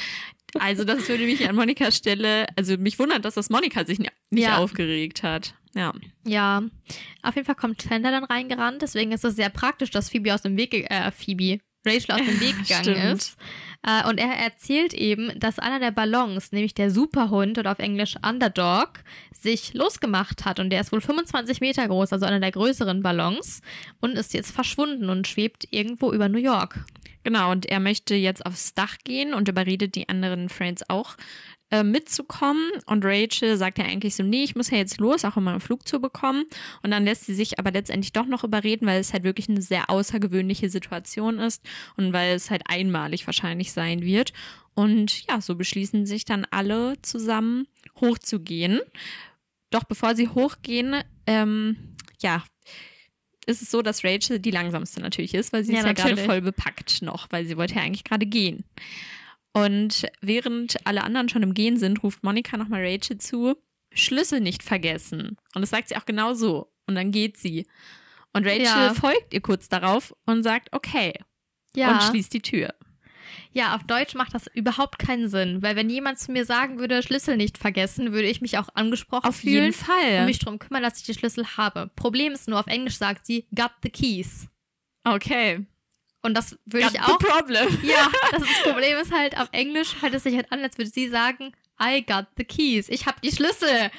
Also das würde mich an Monikas Stelle, also mich wundert, dass das Monika sich nicht Ja. aufgeregt hat. Ja. Ja, auf jeden Fall kommt Chandler dann reingerannt. Deswegen ist es sehr praktisch, dass Phoebe aus dem Weg, äh, Phoebe, Rachel aus dem Weg gegangen Stimmt. ist. Äh, und er erzählt eben, dass einer der Ballons, nämlich der Superhund oder auf Englisch Underdog, sich losgemacht hat. Und der ist wohl 25 Meter groß, also einer der größeren Ballons, und ist jetzt verschwunden und schwebt irgendwo über New York. Genau, und er möchte jetzt aufs Dach gehen und überredet die anderen Friends auch äh, mitzukommen. Und Rachel sagt ja eigentlich so, nee, ich muss ja jetzt los, auch um meinen Flug zu bekommen. Und dann lässt sie sich aber letztendlich doch noch überreden, weil es halt wirklich eine sehr außergewöhnliche Situation ist und weil es halt einmalig wahrscheinlich sein wird. Und ja, so beschließen sich dann alle zusammen hochzugehen. Doch bevor sie hochgehen, ähm, ja, ist es so, dass Rachel die langsamste natürlich ist, weil sie Ja, ist ja gerade voll bepackt noch, weil sie wollte ja eigentlich gerade gehen. Und während alle anderen schon im Gehen sind, ruft Monika nochmal Rachel zu, Schlüssel nicht vergessen. Und das sagt sie auch genau so. Und dann geht sie. Und Rachel Ja. folgt ihr kurz darauf und sagt, okay. Ja. Und schließt die Tür. Ja, auf Deutsch macht das überhaupt keinen Sinn, weil wenn jemand zu mir sagen würde, Schlüssel nicht vergessen, würde ich mich auch angesprochen Auf fühlen jeden Fall. und mich darum kümmern, dass ich die Schlüssel habe. Problem ist nur, auf Englisch sagt sie, got the keys. Okay. Und das würde Got ich the auch. problem. Ja, das, ist das Problem ist halt, auf Englisch hört es sich halt an, als würde sie sagen, I got the keys. Ich habe die Schlüssel.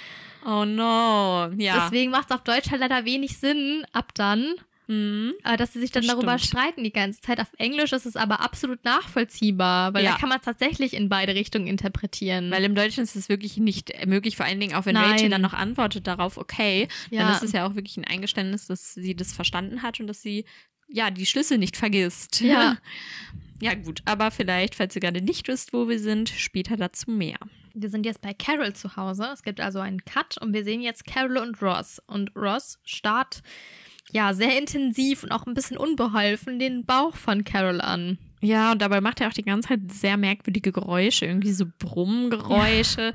Oh no. Ja. Deswegen macht es auf Deutsch halt leider wenig Sinn, ab dann, Mhm. äh, dass sie sich dann Das darüber stimmt. streiten die ganze Zeit. Auf Englisch ist es aber absolut nachvollziehbar, weil Ja. da kann man es tatsächlich in beide Richtungen interpretieren. Weil im Deutschen ist es wirklich nicht möglich, vor allen Dingen auch wenn Nein. Rachel dann noch antwortet darauf, okay, dann Ja. ist es ja auch wirklich ein Eingeständnis, dass sie das verstanden hat und dass sie ja die Schlüssel nicht vergisst. Ja. Ja, gut, aber vielleicht, falls ihr gerade nicht wisst, wo wir sind, später dazu mehr. Wir sind jetzt bei Carol zu Hause. Es gibt also einen Cut und wir sehen jetzt Carol und Ross. Und Ross starrt ja sehr intensiv und auch ein bisschen unbeholfen den Bauch von Carol an. Ja, und dabei macht er auch die ganze Zeit sehr merkwürdige Geräusche, irgendwie so Brummgeräusche.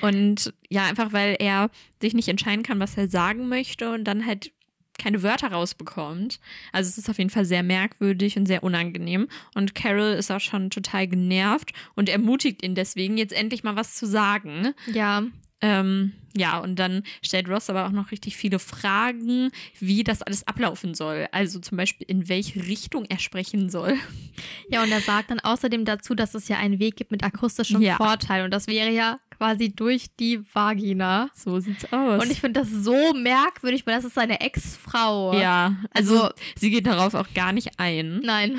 Und ja, einfach weil er sich nicht entscheiden kann, was er sagen möchte und dann halt keine Wörter rausbekommt. Also es ist auf jeden Fall sehr merkwürdig und sehr unangenehm. Und Carol ist auch schon total genervt und ermutigt ihn deswegen, jetzt endlich mal was zu sagen. Ja, Ähm, ja, und dann stellt Ross aber auch noch richtig viele Fragen, wie das alles ablaufen soll. Also zum Beispiel, in welche Richtung er sprechen soll. ja, und er sagt dann außerdem dazu, dass es ja einen Weg gibt mit akustischem Ja. Vorteil. Und das wäre ja quasi durch die Vagina. So sieht's aus. Und ich finde das so merkwürdig, weil das ist seine Ex-Frau. Ja, also, Also- sie geht darauf auch gar nicht ein. Nein.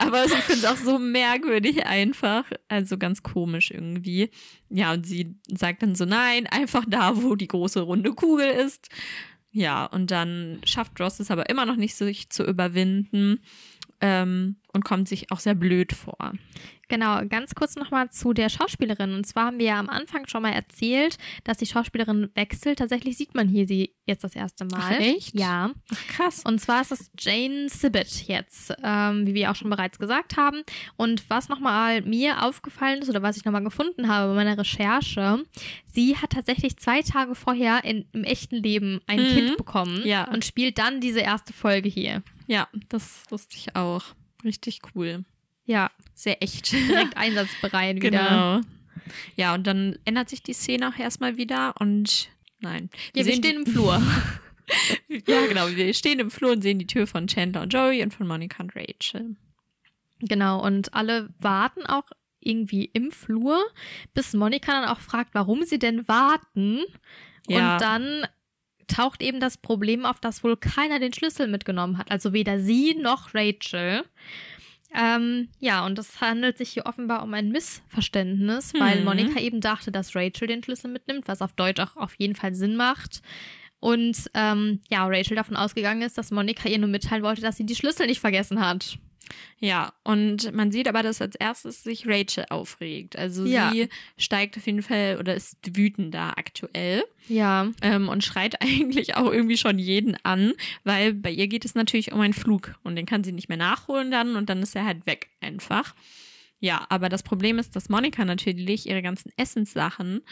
Aber ich finde es auch so merkwürdig einfach. Also ganz komisch irgendwie. Ja, und sie sagt dann so, nein, einfach da, wo die große runde Kugel ist. Ja, und dann schafft Ross es aber immer noch nicht, sich zu überwinden. Ähm, und kommt sich auch sehr blöd vor. Genau, ganz kurz nochmal zu der Schauspielerin. Und zwar haben wir ja am Anfang schon mal erzählt, dass die Schauspielerin wechselt. Tatsächlich sieht man hier sie jetzt das erste Mal. Ach, echt? Ja. Krass. Und zwar ist es Jane Sibbett jetzt, ähm, wie wir auch schon bereits gesagt haben. Und was nochmal mir aufgefallen ist oder was ich nochmal gefunden habe bei meiner Recherche, sie hat tatsächlich zwei Tage vorher in, im echten Leben ein Mhm. Kind bekommen Ja. und spielt dann diese erste Folge hier. Ja, das wusste ich auch. Richtig cool. Ja, Sehr echt. direkt einsatzbereit wieder. Genau. Ja, und dann ändert sich die Szene auch erstmal wieder und nein. Ja, wir stehen im Flur. Ja, genau. Wir stehen im Flur und sehen die Tür von Chandler und Joey und von Monica und Rachel. Genau, und alle warten auch irgendwie im Flur, bis Monika dann auch fragt, warum sie denn warten. Ja. Und dann taucht eben das Problem auf, dass wohl keiner den Schlüssel mitgenommen hat. Also weder sie noch Rachel. Ähm, ja, und es handelt sich hier offenbar um ein Missverständnis, weil Mhm. Monika eben dachte, dass Rachel den Schlüssel mitnimmt, was auf Deutsch auch auf jeden Fall Sinn macht. Und ähm, ja, Rachel davon ausgegangen ist, dass Monika ihr nur mitteilen wollte, dass sie die Schlüssel nicht vergessen hat. Ja, und man sieht aber, dass als erstes sich Rachel aufregt. Also Ja. sie steigt auf jeden Fall oder ist wütender aktuell Ja. ähm, und schreit eigentlich auch irgendwie schon jeden an, weil bei ihr geht es natürlich um einen Flug und den kann sie nicht mehr nachholen dann und dann ist er halt weg einfach. Ja, aber das Problem ist, dass Monika natürlich ihre ganzen Essenssachen,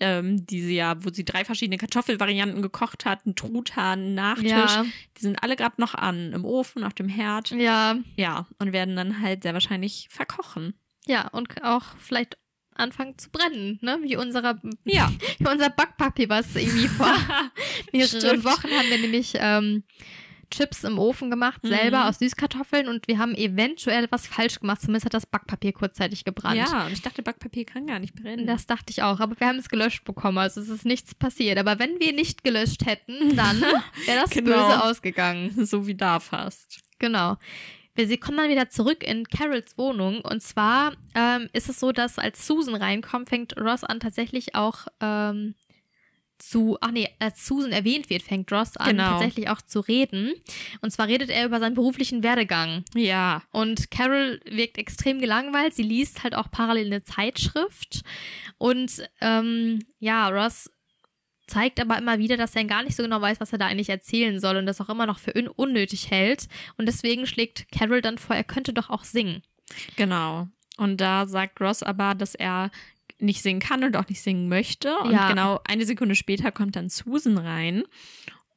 ähm, die sie ja, wo sie drei verschiedene Kartoffelvarianten gekocht hat, einen Truthahn, einen Nachtisch, Ja. die sind alle gerade noch an, im Ofen, auf dem Herd. Ja. Ja, und werden dann halt sehr wahrscheinlich verkochen. Ja, und auch vielleicht anfangen zu brennen, ne? Wie, unserer, Ja. wie unser Backpapier, was irgendwie vor mehreren. Wochen haben wir nämlich ähm, Chips im Ofen gemacht, selber Mhm. aus Süßkartoffeln und wir haben eventuell was falsch gemacht. Zumindest hat das Backpapier kurzzeitig gebrannt. Ja, und ich dachte, Backpapier kann gar nicht brennen. Das dachte ich auch, aber wir haben es gelöscht bekommen, also es ist nichts passiert. Aber wenn wir nicht gelöscht hätten, dann wäre das Genau. böse ausgegangen. so wie da fast. Genau. sie kommen dann wieder zurück in Carols Wohnung. Und zwar ähm, ist es so, dass als Susan reinkommt, fängt Ross an tatsächlich auch ähm, zu, ach nee, als Susan erwähnt wird, fängt Ross an Genau. tatsächlich auch zu reden. Und zwar redet er über seinen beruflichen Werdegang. Ja. Und Carol wirkt extrem gelangweilt. Sie liest halt auch parallel eine Zeitschrift. Und ähm, ja, Ross zeigt aber immer wieder, dass er gar nicht so genau weiß, was er da eigentlich erzählen soll und das auch immer noch für un unnötig hält. Und deswegen schlägt Carol dann vor, er könnte doch auch singen. Genau. Und da sagt Ross aber, dass er nicht singen kann und auch nicht singen möchte. Und Ja. genau eine Sekunde später kommt dann Susan rein.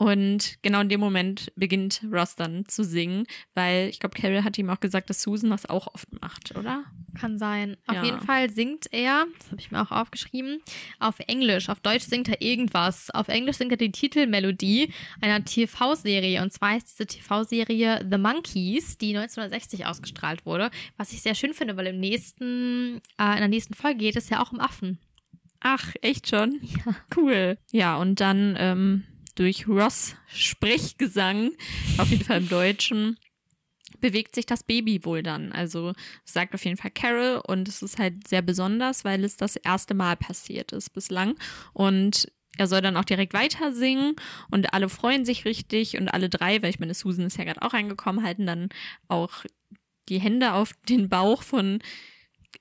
Und genau in dem Moment beginnt Ross dann zu singen, weil ich glaube, Carol hat ihm auch gesagt, dass Susan das auch oft macht, oder? Kann sein. Auf Ja. jeden Fall singt er, das habe ich mir auch aufgeschrieben, auf Englisch. Auf Deutsch singt er irgendwas. Auf Englisch singt er die Titelmelodie einer TV-Serie. Und zwar ist diese TV-Serie The Monkeys, die 1960 ausgestrahlt wurde. Was ich sehr schön finde, weil im nächsten, äh, in der nächsten Folge geht es ja auch um Affen. Ach, echt schon? Ja. Cool. Ja, und dann ähm, durch Ross Sprechgesang, auf jeden Fall im Deutschen, bewegt sich das Baby wohl dann. Also sagt auf jeden Fall Carol und es ist halt sehr besonders, weil es das erste Mal passiert ist bislang. Und er soll dann auch direkt weiter singen und alle freuen sich richtig und alle drei, weil ich meine, Susan ist ja gerade auch reingekommen, halten dann auch die Hände auf den Bauch von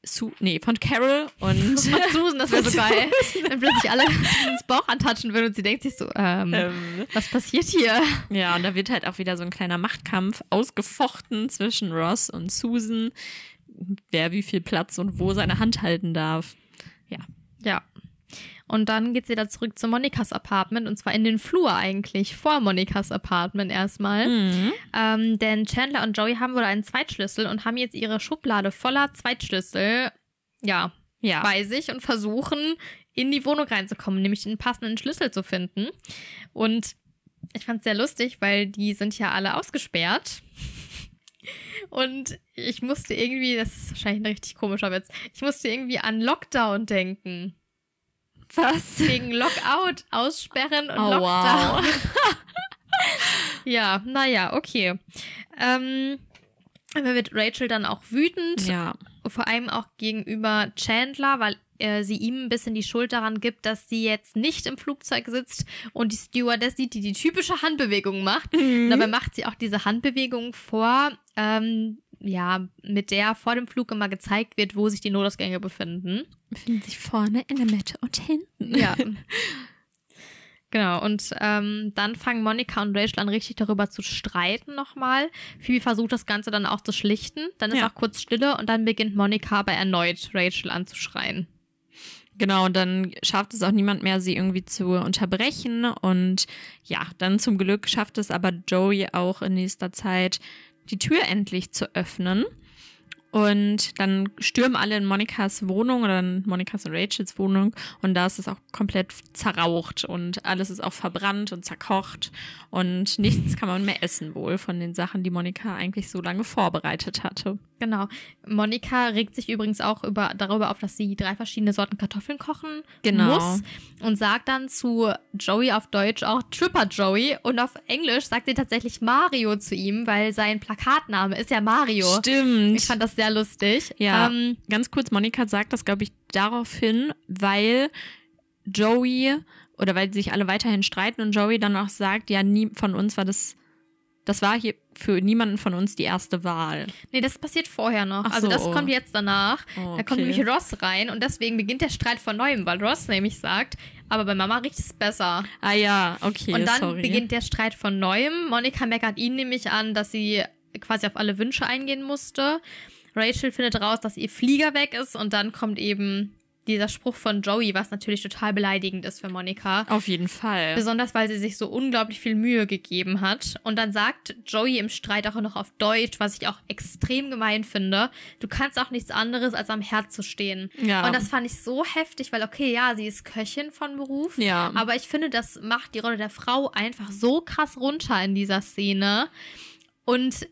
Su nee, von Carol und Von Susan, das wäre so geil. Wenn plötzlich alle Susans Bauch antatschen würden und sie denkt sich so, ähm, ähm, was passiert hier? Ja, und da wird halt auch wieder so ein kleiner Machtkampf ausgefochten zwischen Ross und Susan, wer wie viel Platz und wo seine Hand halten darf. Ja. Und dann geht's wieder zurück zu Monikas Apartment und zwar in den Flur eigentlich, vor Monikas Apartment erstmal. Mhm. Ähm, denn Chandler und Joey haben wohl einen Zweitschlüssel und haben jetzt ihre Schublade voller Zweitschlüssel, ja, Ja. bei sich und versuchen, in die Wohnung reinzukommen, nämlich den passenden Schlüssel zu finden. Und ich fand's sehr lustig, weil die sind ja alle ausgesperrt. Und ich musste irgendwie, das ist wahrscheinlich ein richtig komischer Witz, ich musste irgendwie an Lockdown denken. Was? Wegen Lockout, Aussperren und Oh, Lockdown. Ja, naja, okay. Ähm, dann wird Rachel dann auch wütend, Ja. vor allem auch gegenüber Chandler, weil äh, sie ihm ein bisschen die Schuld daran gibt, dass sie jetzt nicht im Flugzeug sitzt und die Stewardess sieht, die die typische Handbewegung macht. Mhm. Dabei macht sie auch diese Handbewegung vor, ähm, ja, mit der vor dem Flug immer gezeigt wird, wo sich die Notausgänge befinden. Befinden sich vorne in der Mitte und hinten. Ja. Genau, und ähm, dann fangen Monika und Rachel an, richtig darüber zu streiten nochmal. Phoebe versucht das Ganze dann auch zu schlichten. Dann ist Ja. auch kurz Stille und dann beginnt Monika aber erneut Rachel anzuschreien. Genau, und dann schafft es auch niemand mehr, sie irgendwie zu unterbrechen. Und ja, dann zum Glück schafft es aber Joey auch in nächster Zeit, die Tür endlich zu öffnen. Und dann stürmen alle in Monikas Wohnung oder in Monikas und Rachels Wohnung und da ist es auch komplett zerraucht und alles ist auch verbrannt und zerkocht und nichts kann man mehr essen wohl von den Sachen, die Monika eigentlich so lange vorbereitet hatte. Genau. Monika regt sich übrigens auch über, darüber auf, dass sie drei verschiedene Sorten Kartoffeln kochen Genau. muss und sagt dann zu Joey auf Deutsch auch Tripper Joey und auf Englisch sagt sie tatsächlich Mario zu ihm, weil sein Plakatname ist ja Mario. Stimmt. Ich fand das sehr lustig. Ja, Ähm, ganz kurz, Monika sagt das, glaube ich, daraufhin, weil Joey oder weil sich alle weiterhin streiten und Joey dann auch sagt, ja, nie von uns war das, das war hier für niemanden von uns die erste Wahl. Nee, das passiert vorher noch. Ach also das so. kommt jetzt danach. Oh, Da kommt okay. nämlich Ross rein und deswegen beginnt der Streit von neuem, weil Ross nämlich sagt, aber bei Mama riecht es besser. Ah ja, okay, und dann sorry. beginnt der Streit von neuem. Monika meckert ihn nämlich an, dass sie quasi auf alle Wünsche eingehen musste. Rachel findet raus, dass ihr Flieger weg ist und dann kommt eben dieser Spruch von Joey, was natürlich total beleidigend ist für Monika. Auf jeden Fall. Besonders, weil sie sich so unglaublich viel Mühe gegeben hat. Und dann sagt Joey im Streit auch noch auf Deutsch, was ich auch extrem gemein finde, du kannst auch nichts anderes als am Herd zu stehen. Ja. Und das fand ich so heftig, weil okay, ja, sie ist Köchin von Beruf. Ja. Aber ich finde, das macht die Rolle der Frau einfach so krass runter in dieser Szene. Und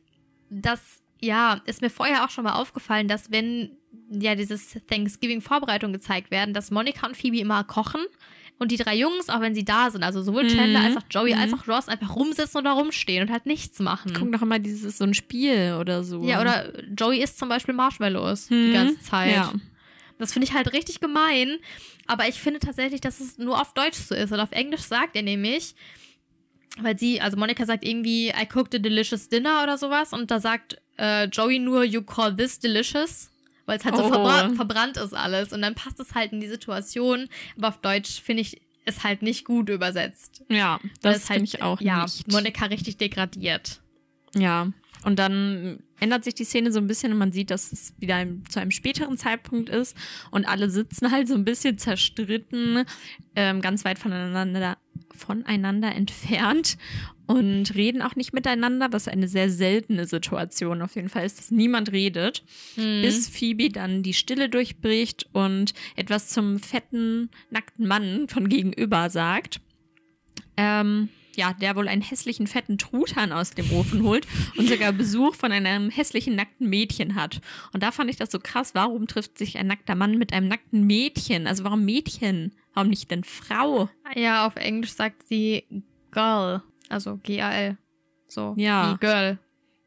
das, ja, ist mir vorher auch schon mal aufgefallen, dass wenn ja dieses Thanksgiving-Vorbereitung gezeigt werden, dass Monika und Phoebe immer kochen und die drei Jungs, auch wenn sie da sind, also sowohl Chandler Mhm. als auch Joey als Mhm. auch Ross, einfach rumsitzen oder rumstehen und halt nichts machen. Guck doch immer dieses so ein Spiel oder so. Ja, oder Joey isst zum Beispiel Marshmallows die Mhm. ganze Zeit. Ja. Das finde ich halt richtig gemein. Aber ich finde tatsächlich, dass es nur auf Deutsch so ist. Und auf Englisch sagt er nämlich, weil sie, also Monika sagt irgendwie, I cooked a delicious dinner oder sowas. Und da sagt äh, Joey nur, you call this delicious. Weil es halt so Oh. verbra verbrannt ist alles. Und dann passt es halt in die Situation. Aber auf Deutsch finde ich es halt nicht gut übersetzt. Ja, das finde ich auch ja, nicht. Monika richtig degradiert. Ja, und dann ändert sich die Szene so ein bisschen und man sieht, dass es wieder ein, zu einem späteren Zeitpunkt ist und alle sitzen halt so ein bisschen zerstritten, ähm, ganz weit voneinander, voneinander entfernt und reden auch nicht miteinander, was eine sehr seltene Situation auf jeden Fall ist, dass niemand redet, Hm. bis Phoebe dann die Stille durchbricht und etwas zum fetten, nackten Mann von gegenüber sagt. Ähm, ja, der wohl einen hässlichen, fetten Truthahn aus dem Ofen holt und sogar Besuch von einem hässlichen, nackten Mädchen hat. Und da fand ich das so krass. Warum trifft sich ein nackter Mann mit einem nackten Mädchen? Also warum Mädchen? Warum nicht denn Frau? Ja, auf Englisch sagt sie Girl. Also G-A-L. So. Ja. Wie Girl.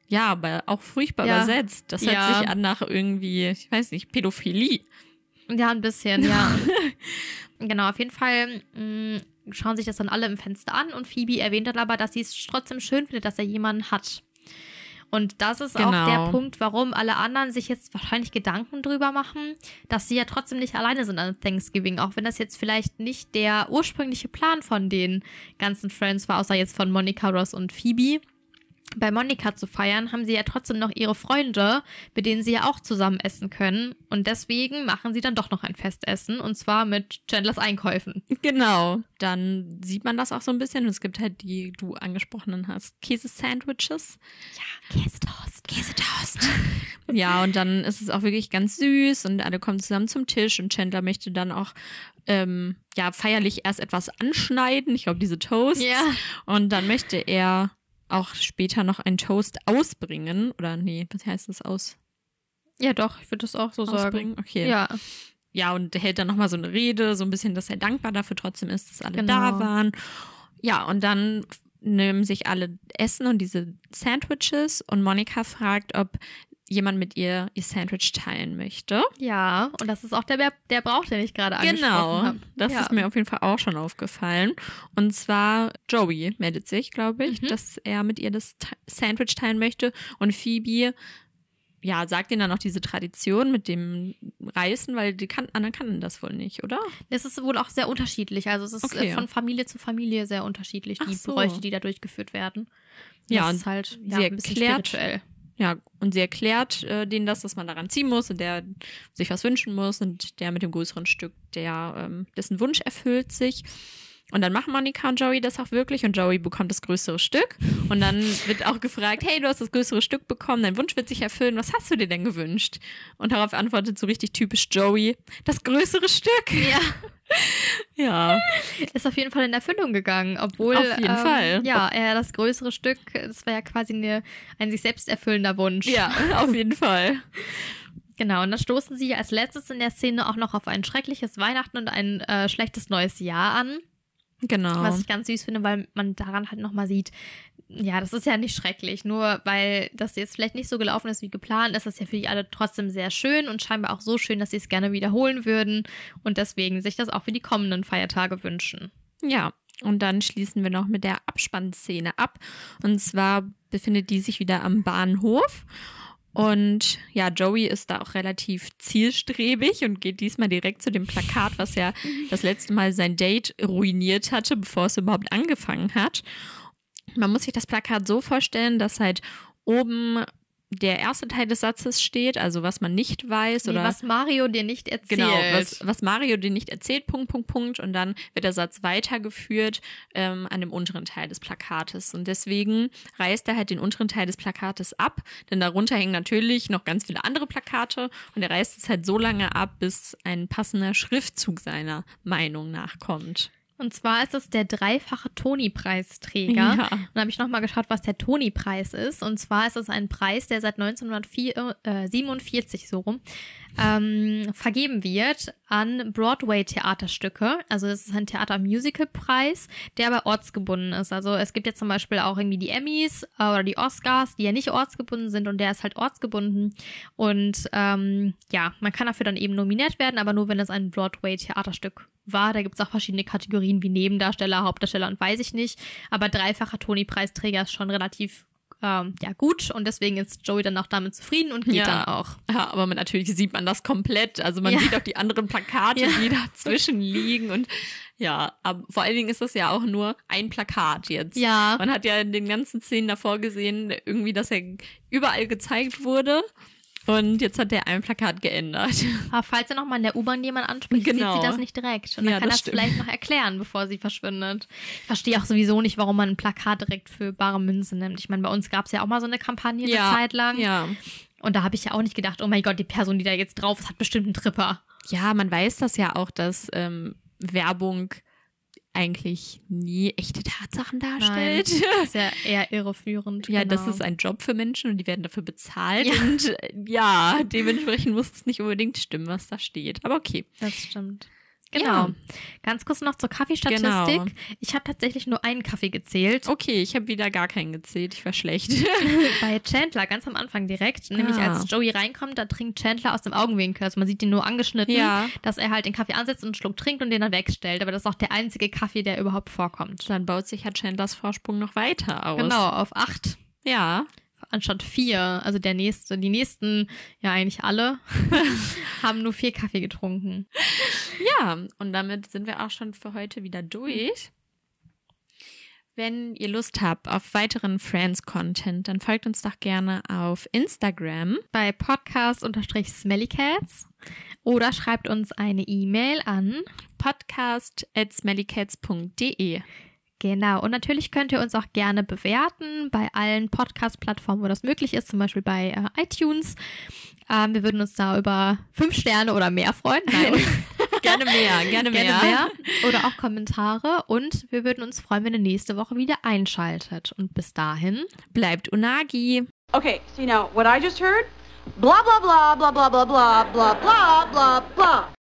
Ja, aber auch furchtbar Ja. übersetzt. Das hört Ja. sich an nach irgendwie, ich weiß nicht, Pädophilie. Ja, ein bisschen, ja. genau, auf jeden Fall mh, schauen sich das dann alle im Fenster an und Phoebe erwähnt dann aber, dass sie es trotzdem schön findet, dass er jemanden hat. Und das ist auch Genau. der Punkt, warum alle anderen sich jetzt wahrscheinlich Gedanken drüber machen, dass sie ja trotzdem nicht alleine sind an Thanksgiving, auch wenn das jetzt vielleicht nicht der ursprüngliche Plan von den ganzen Friends war, außer jetzt von Monica, Ross und Phoebe. Bei Monika zu feiern, haben sie ja trotzdem noch ihre Freunde, mit denen sie ja auch zusammen essen können. Und deswegen machen sie dann doch noch ein Festessen. Und zwar mit Chandlers Einkäufen. Genau. Dann sieht man das auch so ein bisschen. Und es gibt halt die du angesprochenen hast. Käse-Sandwiches. Ja, Käsetoast. Käsetoast. ja, und dann ist es auch wirklich ganz süß und alle kommen zusammen zum Tisch und Chandler möchte dann auch ähm, ja feierlich erst etwas anschneiden. Ich glaube, diese Toasts. Ja. Und dann möchte er auch später noch einen Toast ausbringen. Oder nee, was heißt das aus? Ja, doch, ich würde das auch so Ausbringen? sagen. Okay. Ja. Ja, und hält dann nochmal so eine Rede, so ein bisschen, dass er dankbar dafür trotzdem ist, dass alle Genau. da waren. Ja, und dann nehmen sich alle Essen und diese Sandwiches und Monika fragt, ob jemand mit ihr ihr Sandwich teilen möchte. Ja, und das ist auch der, der Brauch, den ich gerade angesprochen Genau, das ja. ist mir auf jeden Fall auch schon aufgefallen. Und zwar Joey meldet sich, glaube ich, Mhm. dass er mit ihr das Sandwich teilen möchte. Und Phoebe, ja, sagt ihnen dann auch diese Tradition mit dem Reißen, weil die kan anderen kannten das wohl nicht, oder? Es ist wohl auch sehr unterschiedlich. Also es ist Okay. äh, von Familie zu Familie sehr unterschiedlich, die so. Bräuche, die da durchgeführt werden. Ja, das und ist halt ja, sie ein bisschen erklärt- spirituell. Ja, und sie erklärt äh, denen das, dass man daran ziehen muss und der sich was wünschen muss und der mit dem größeren Stück, der ähm, dessen Wunsch erfüllt sich. Und dann machen Monika und Joey das auch wirklich und Joey bekommt das größere Stück. Und dann wird auch gefragt, hey, du hast das größere Stück bekommen, dein Wunsch wird sich erfüllen, was hast du dir denn gewünscht? Und darauf antwortet so richtig typisch Joey, das größere Stück. Ja. Ja, Ist auf jeden Fall in Erfüllung gegangen, obwohl Auf jeden ähm, Fall. ja, er das größere Stück, das war ja quasi eine, ein sich selbst erfüllender Wunsch. ja, auf jeden Fall. Genau, und dann stoßen sie als letztes in der Szene auch noch auf ein schreckliches Weihnachten und ein äh, schlechtes neues Jahr an. Genau. Was ich ganz süß finde, weil man daran halt nochmal sieht, ja, das ist ja nicht schrecklich. Nur weil das jetzt vielleicht nicht so gelaufen ist wie geplant, ist das ja für die alle trotzdem sehr schön und scheinbar auch so schön, dass sie es gerne wiederholen würden und deswegen sich das auch für die kommenden Feiertage wünschen. Ja, und dann schließen wir noch mit der Abspannszene ab. Und zwar befindet die sich wieder am Bahnhof. Und ja, Joey ist da auch relativ zielstrebig und geht diesmal direkt zu dem Plakat, was ja das letzte Mal sein Date ruiniert hatte, bevor es überhaupt angefangen hat. Man muss sich das Plakat so vorstellen, dass halt oben der erste Teil des Satzes steht, also was man nicht weiß Nee, oder was Mario dir nicht erzählt. Genau, was, was Mario dir nicht erzählt, Punkt, Punkt, Punkt. Und dann wird der Satz weitergeführt ähm, an dem unteren Teil des Plakates. Und deswegen reißt er halt den unteren Teil des Plakates ab, denn darunter hängen natürlich noch ganz viele andere Plakate. Und er reißt es halt so lange ab, bis ein passender Schriftzug seiner Meinung nach kommt. Und zwar ist es der dreifache Tony-Preisträger. Ja. Und da habe ich nochmal geschaut, was der Tony-Preis ist. Und zwar ist es ein Preis, der seit 1947 so rum ähm, vergeben wird an Broadway-Theaterstücke. Also es ist ein Theater-Musical-Preis, der aber ortsgebunden ist. Also es gibt ja zum Beispiel auch irgendwie die Emmys äh, oder die Oscars, die ja nicht ortsgebunden sind und der ist halt ortsgebunden. Und ähm, ja, man kann dafür dann eben nominiert werden, aber nur wenn es ein Broadway-Theaterstück war. Da gibt es auch verschiedene Kategorien wie Nebendarsteller, Hauptdarsteller und weiß ich nicht. Aber dreifacher Tony-Preisträger ist schon relativ ähm, ja gut und deswegen ist Joey dann auch damit zufrieden und geht Ja. dann auch. Ja, aber man, natürlich sieht man das komplett. Also man Ja. sieht auch die anderen Plakate, Ja. die dazwischen liegen. Und ja, aber vor allen Dingen ist das ja auch nur ein Plakat jetzt. Ja. Man hat ja in den ganzen Szenen davor gesehen, irgendwie, dass er überall gezeigt wurde. Und jetzt hat der ein Plakat geändert. Aber falls er nochmal in der U-Bahn jemand anspricht, Genau. sieht sie das nicht direkt. Und dann Ja, kann das das stimmt. vielleicht noch erklären, bevor sie verschwindet. Ich verstehe auch sowieso nicht, warum man ein Plakat direkt für bare Münze nimmt. Ich meine, bei uns gab es ja auch mal so eine Kampagne eine Zeit lang. Ja. Und da habe ich ja auch nicht gedacht, oh mein Gott, die Person, die da jetzt drauf ist, hat bestimmt einen Tripper. Ja, man weiß das ja auch, dass ähm, Werbung eigentlich nie echte Tatsachen darstellt. Das ist ja eher irreführend. Ja, genau. das ist ein Job für Menschen und die werden dafür bezahlt. Ja. Und äh, ja, dementsprechend muss es nicht unbedingt stimmen, was da steht. Aber okay. Das stimmt. Genau. Ja. Ganz kurz noch zur Kaffeestatistik. Genau. Ich habe tatsächlich nur einen Kaffee gezählt. Okay, ich habe wieder gar keinen gezählt. Ich war schlecht. Bei Chandler, ganz am Anfang direkt. Nämlich Ah. als Joey reinkommt, da trinkt Chandler aus dem Augenwinkel. Also man sieht ihn nur angeschnitten, Ja. dass er halt den Kaffee ansetzt und einen Schluck trinkt und den dann wegstellt. Aber das ist auch der einzige Kaffee, der überhaupt vorkommt. Dann baut sich ja Chandlers Vorsprung noch weiter aus. Genau, auf acht. Ja. Anstatt vier. Also der nächste, die nächsten, ja eigentlich alle, haben nur vier Kaffee getrunken. Ja, und damit sind wir auch schon für heute wieder durch. Wenn ihr Lust habt auf weiteren Friends-Content, dann folgt uns doch gerne auf Instagram. Bei podcast-smellycats oder schreibt uns eine E-Mail an podcast at smellycats.de. Genau, und natürlich könnt ihr uns auch gerne bewerten bei allen Podcast-Plattformen, wo das möglich ist, zum Beispiel bei äh, iTunes. Ähm, wir würden uns da über fünf Sterne oder mehr freuen. Nein, Gerne mehr, gerne mehr. gerne mehr. Oder auch Kommentare. Und wir würden uns freuen, wenn ihr nächste Woche wieder einschaltet. Und bis dahin, Bleibt Unagi. Okay, see now, what I just heard? Blah, blah, blah, blah, blah, blah, blah, blah, blah, blah, blah.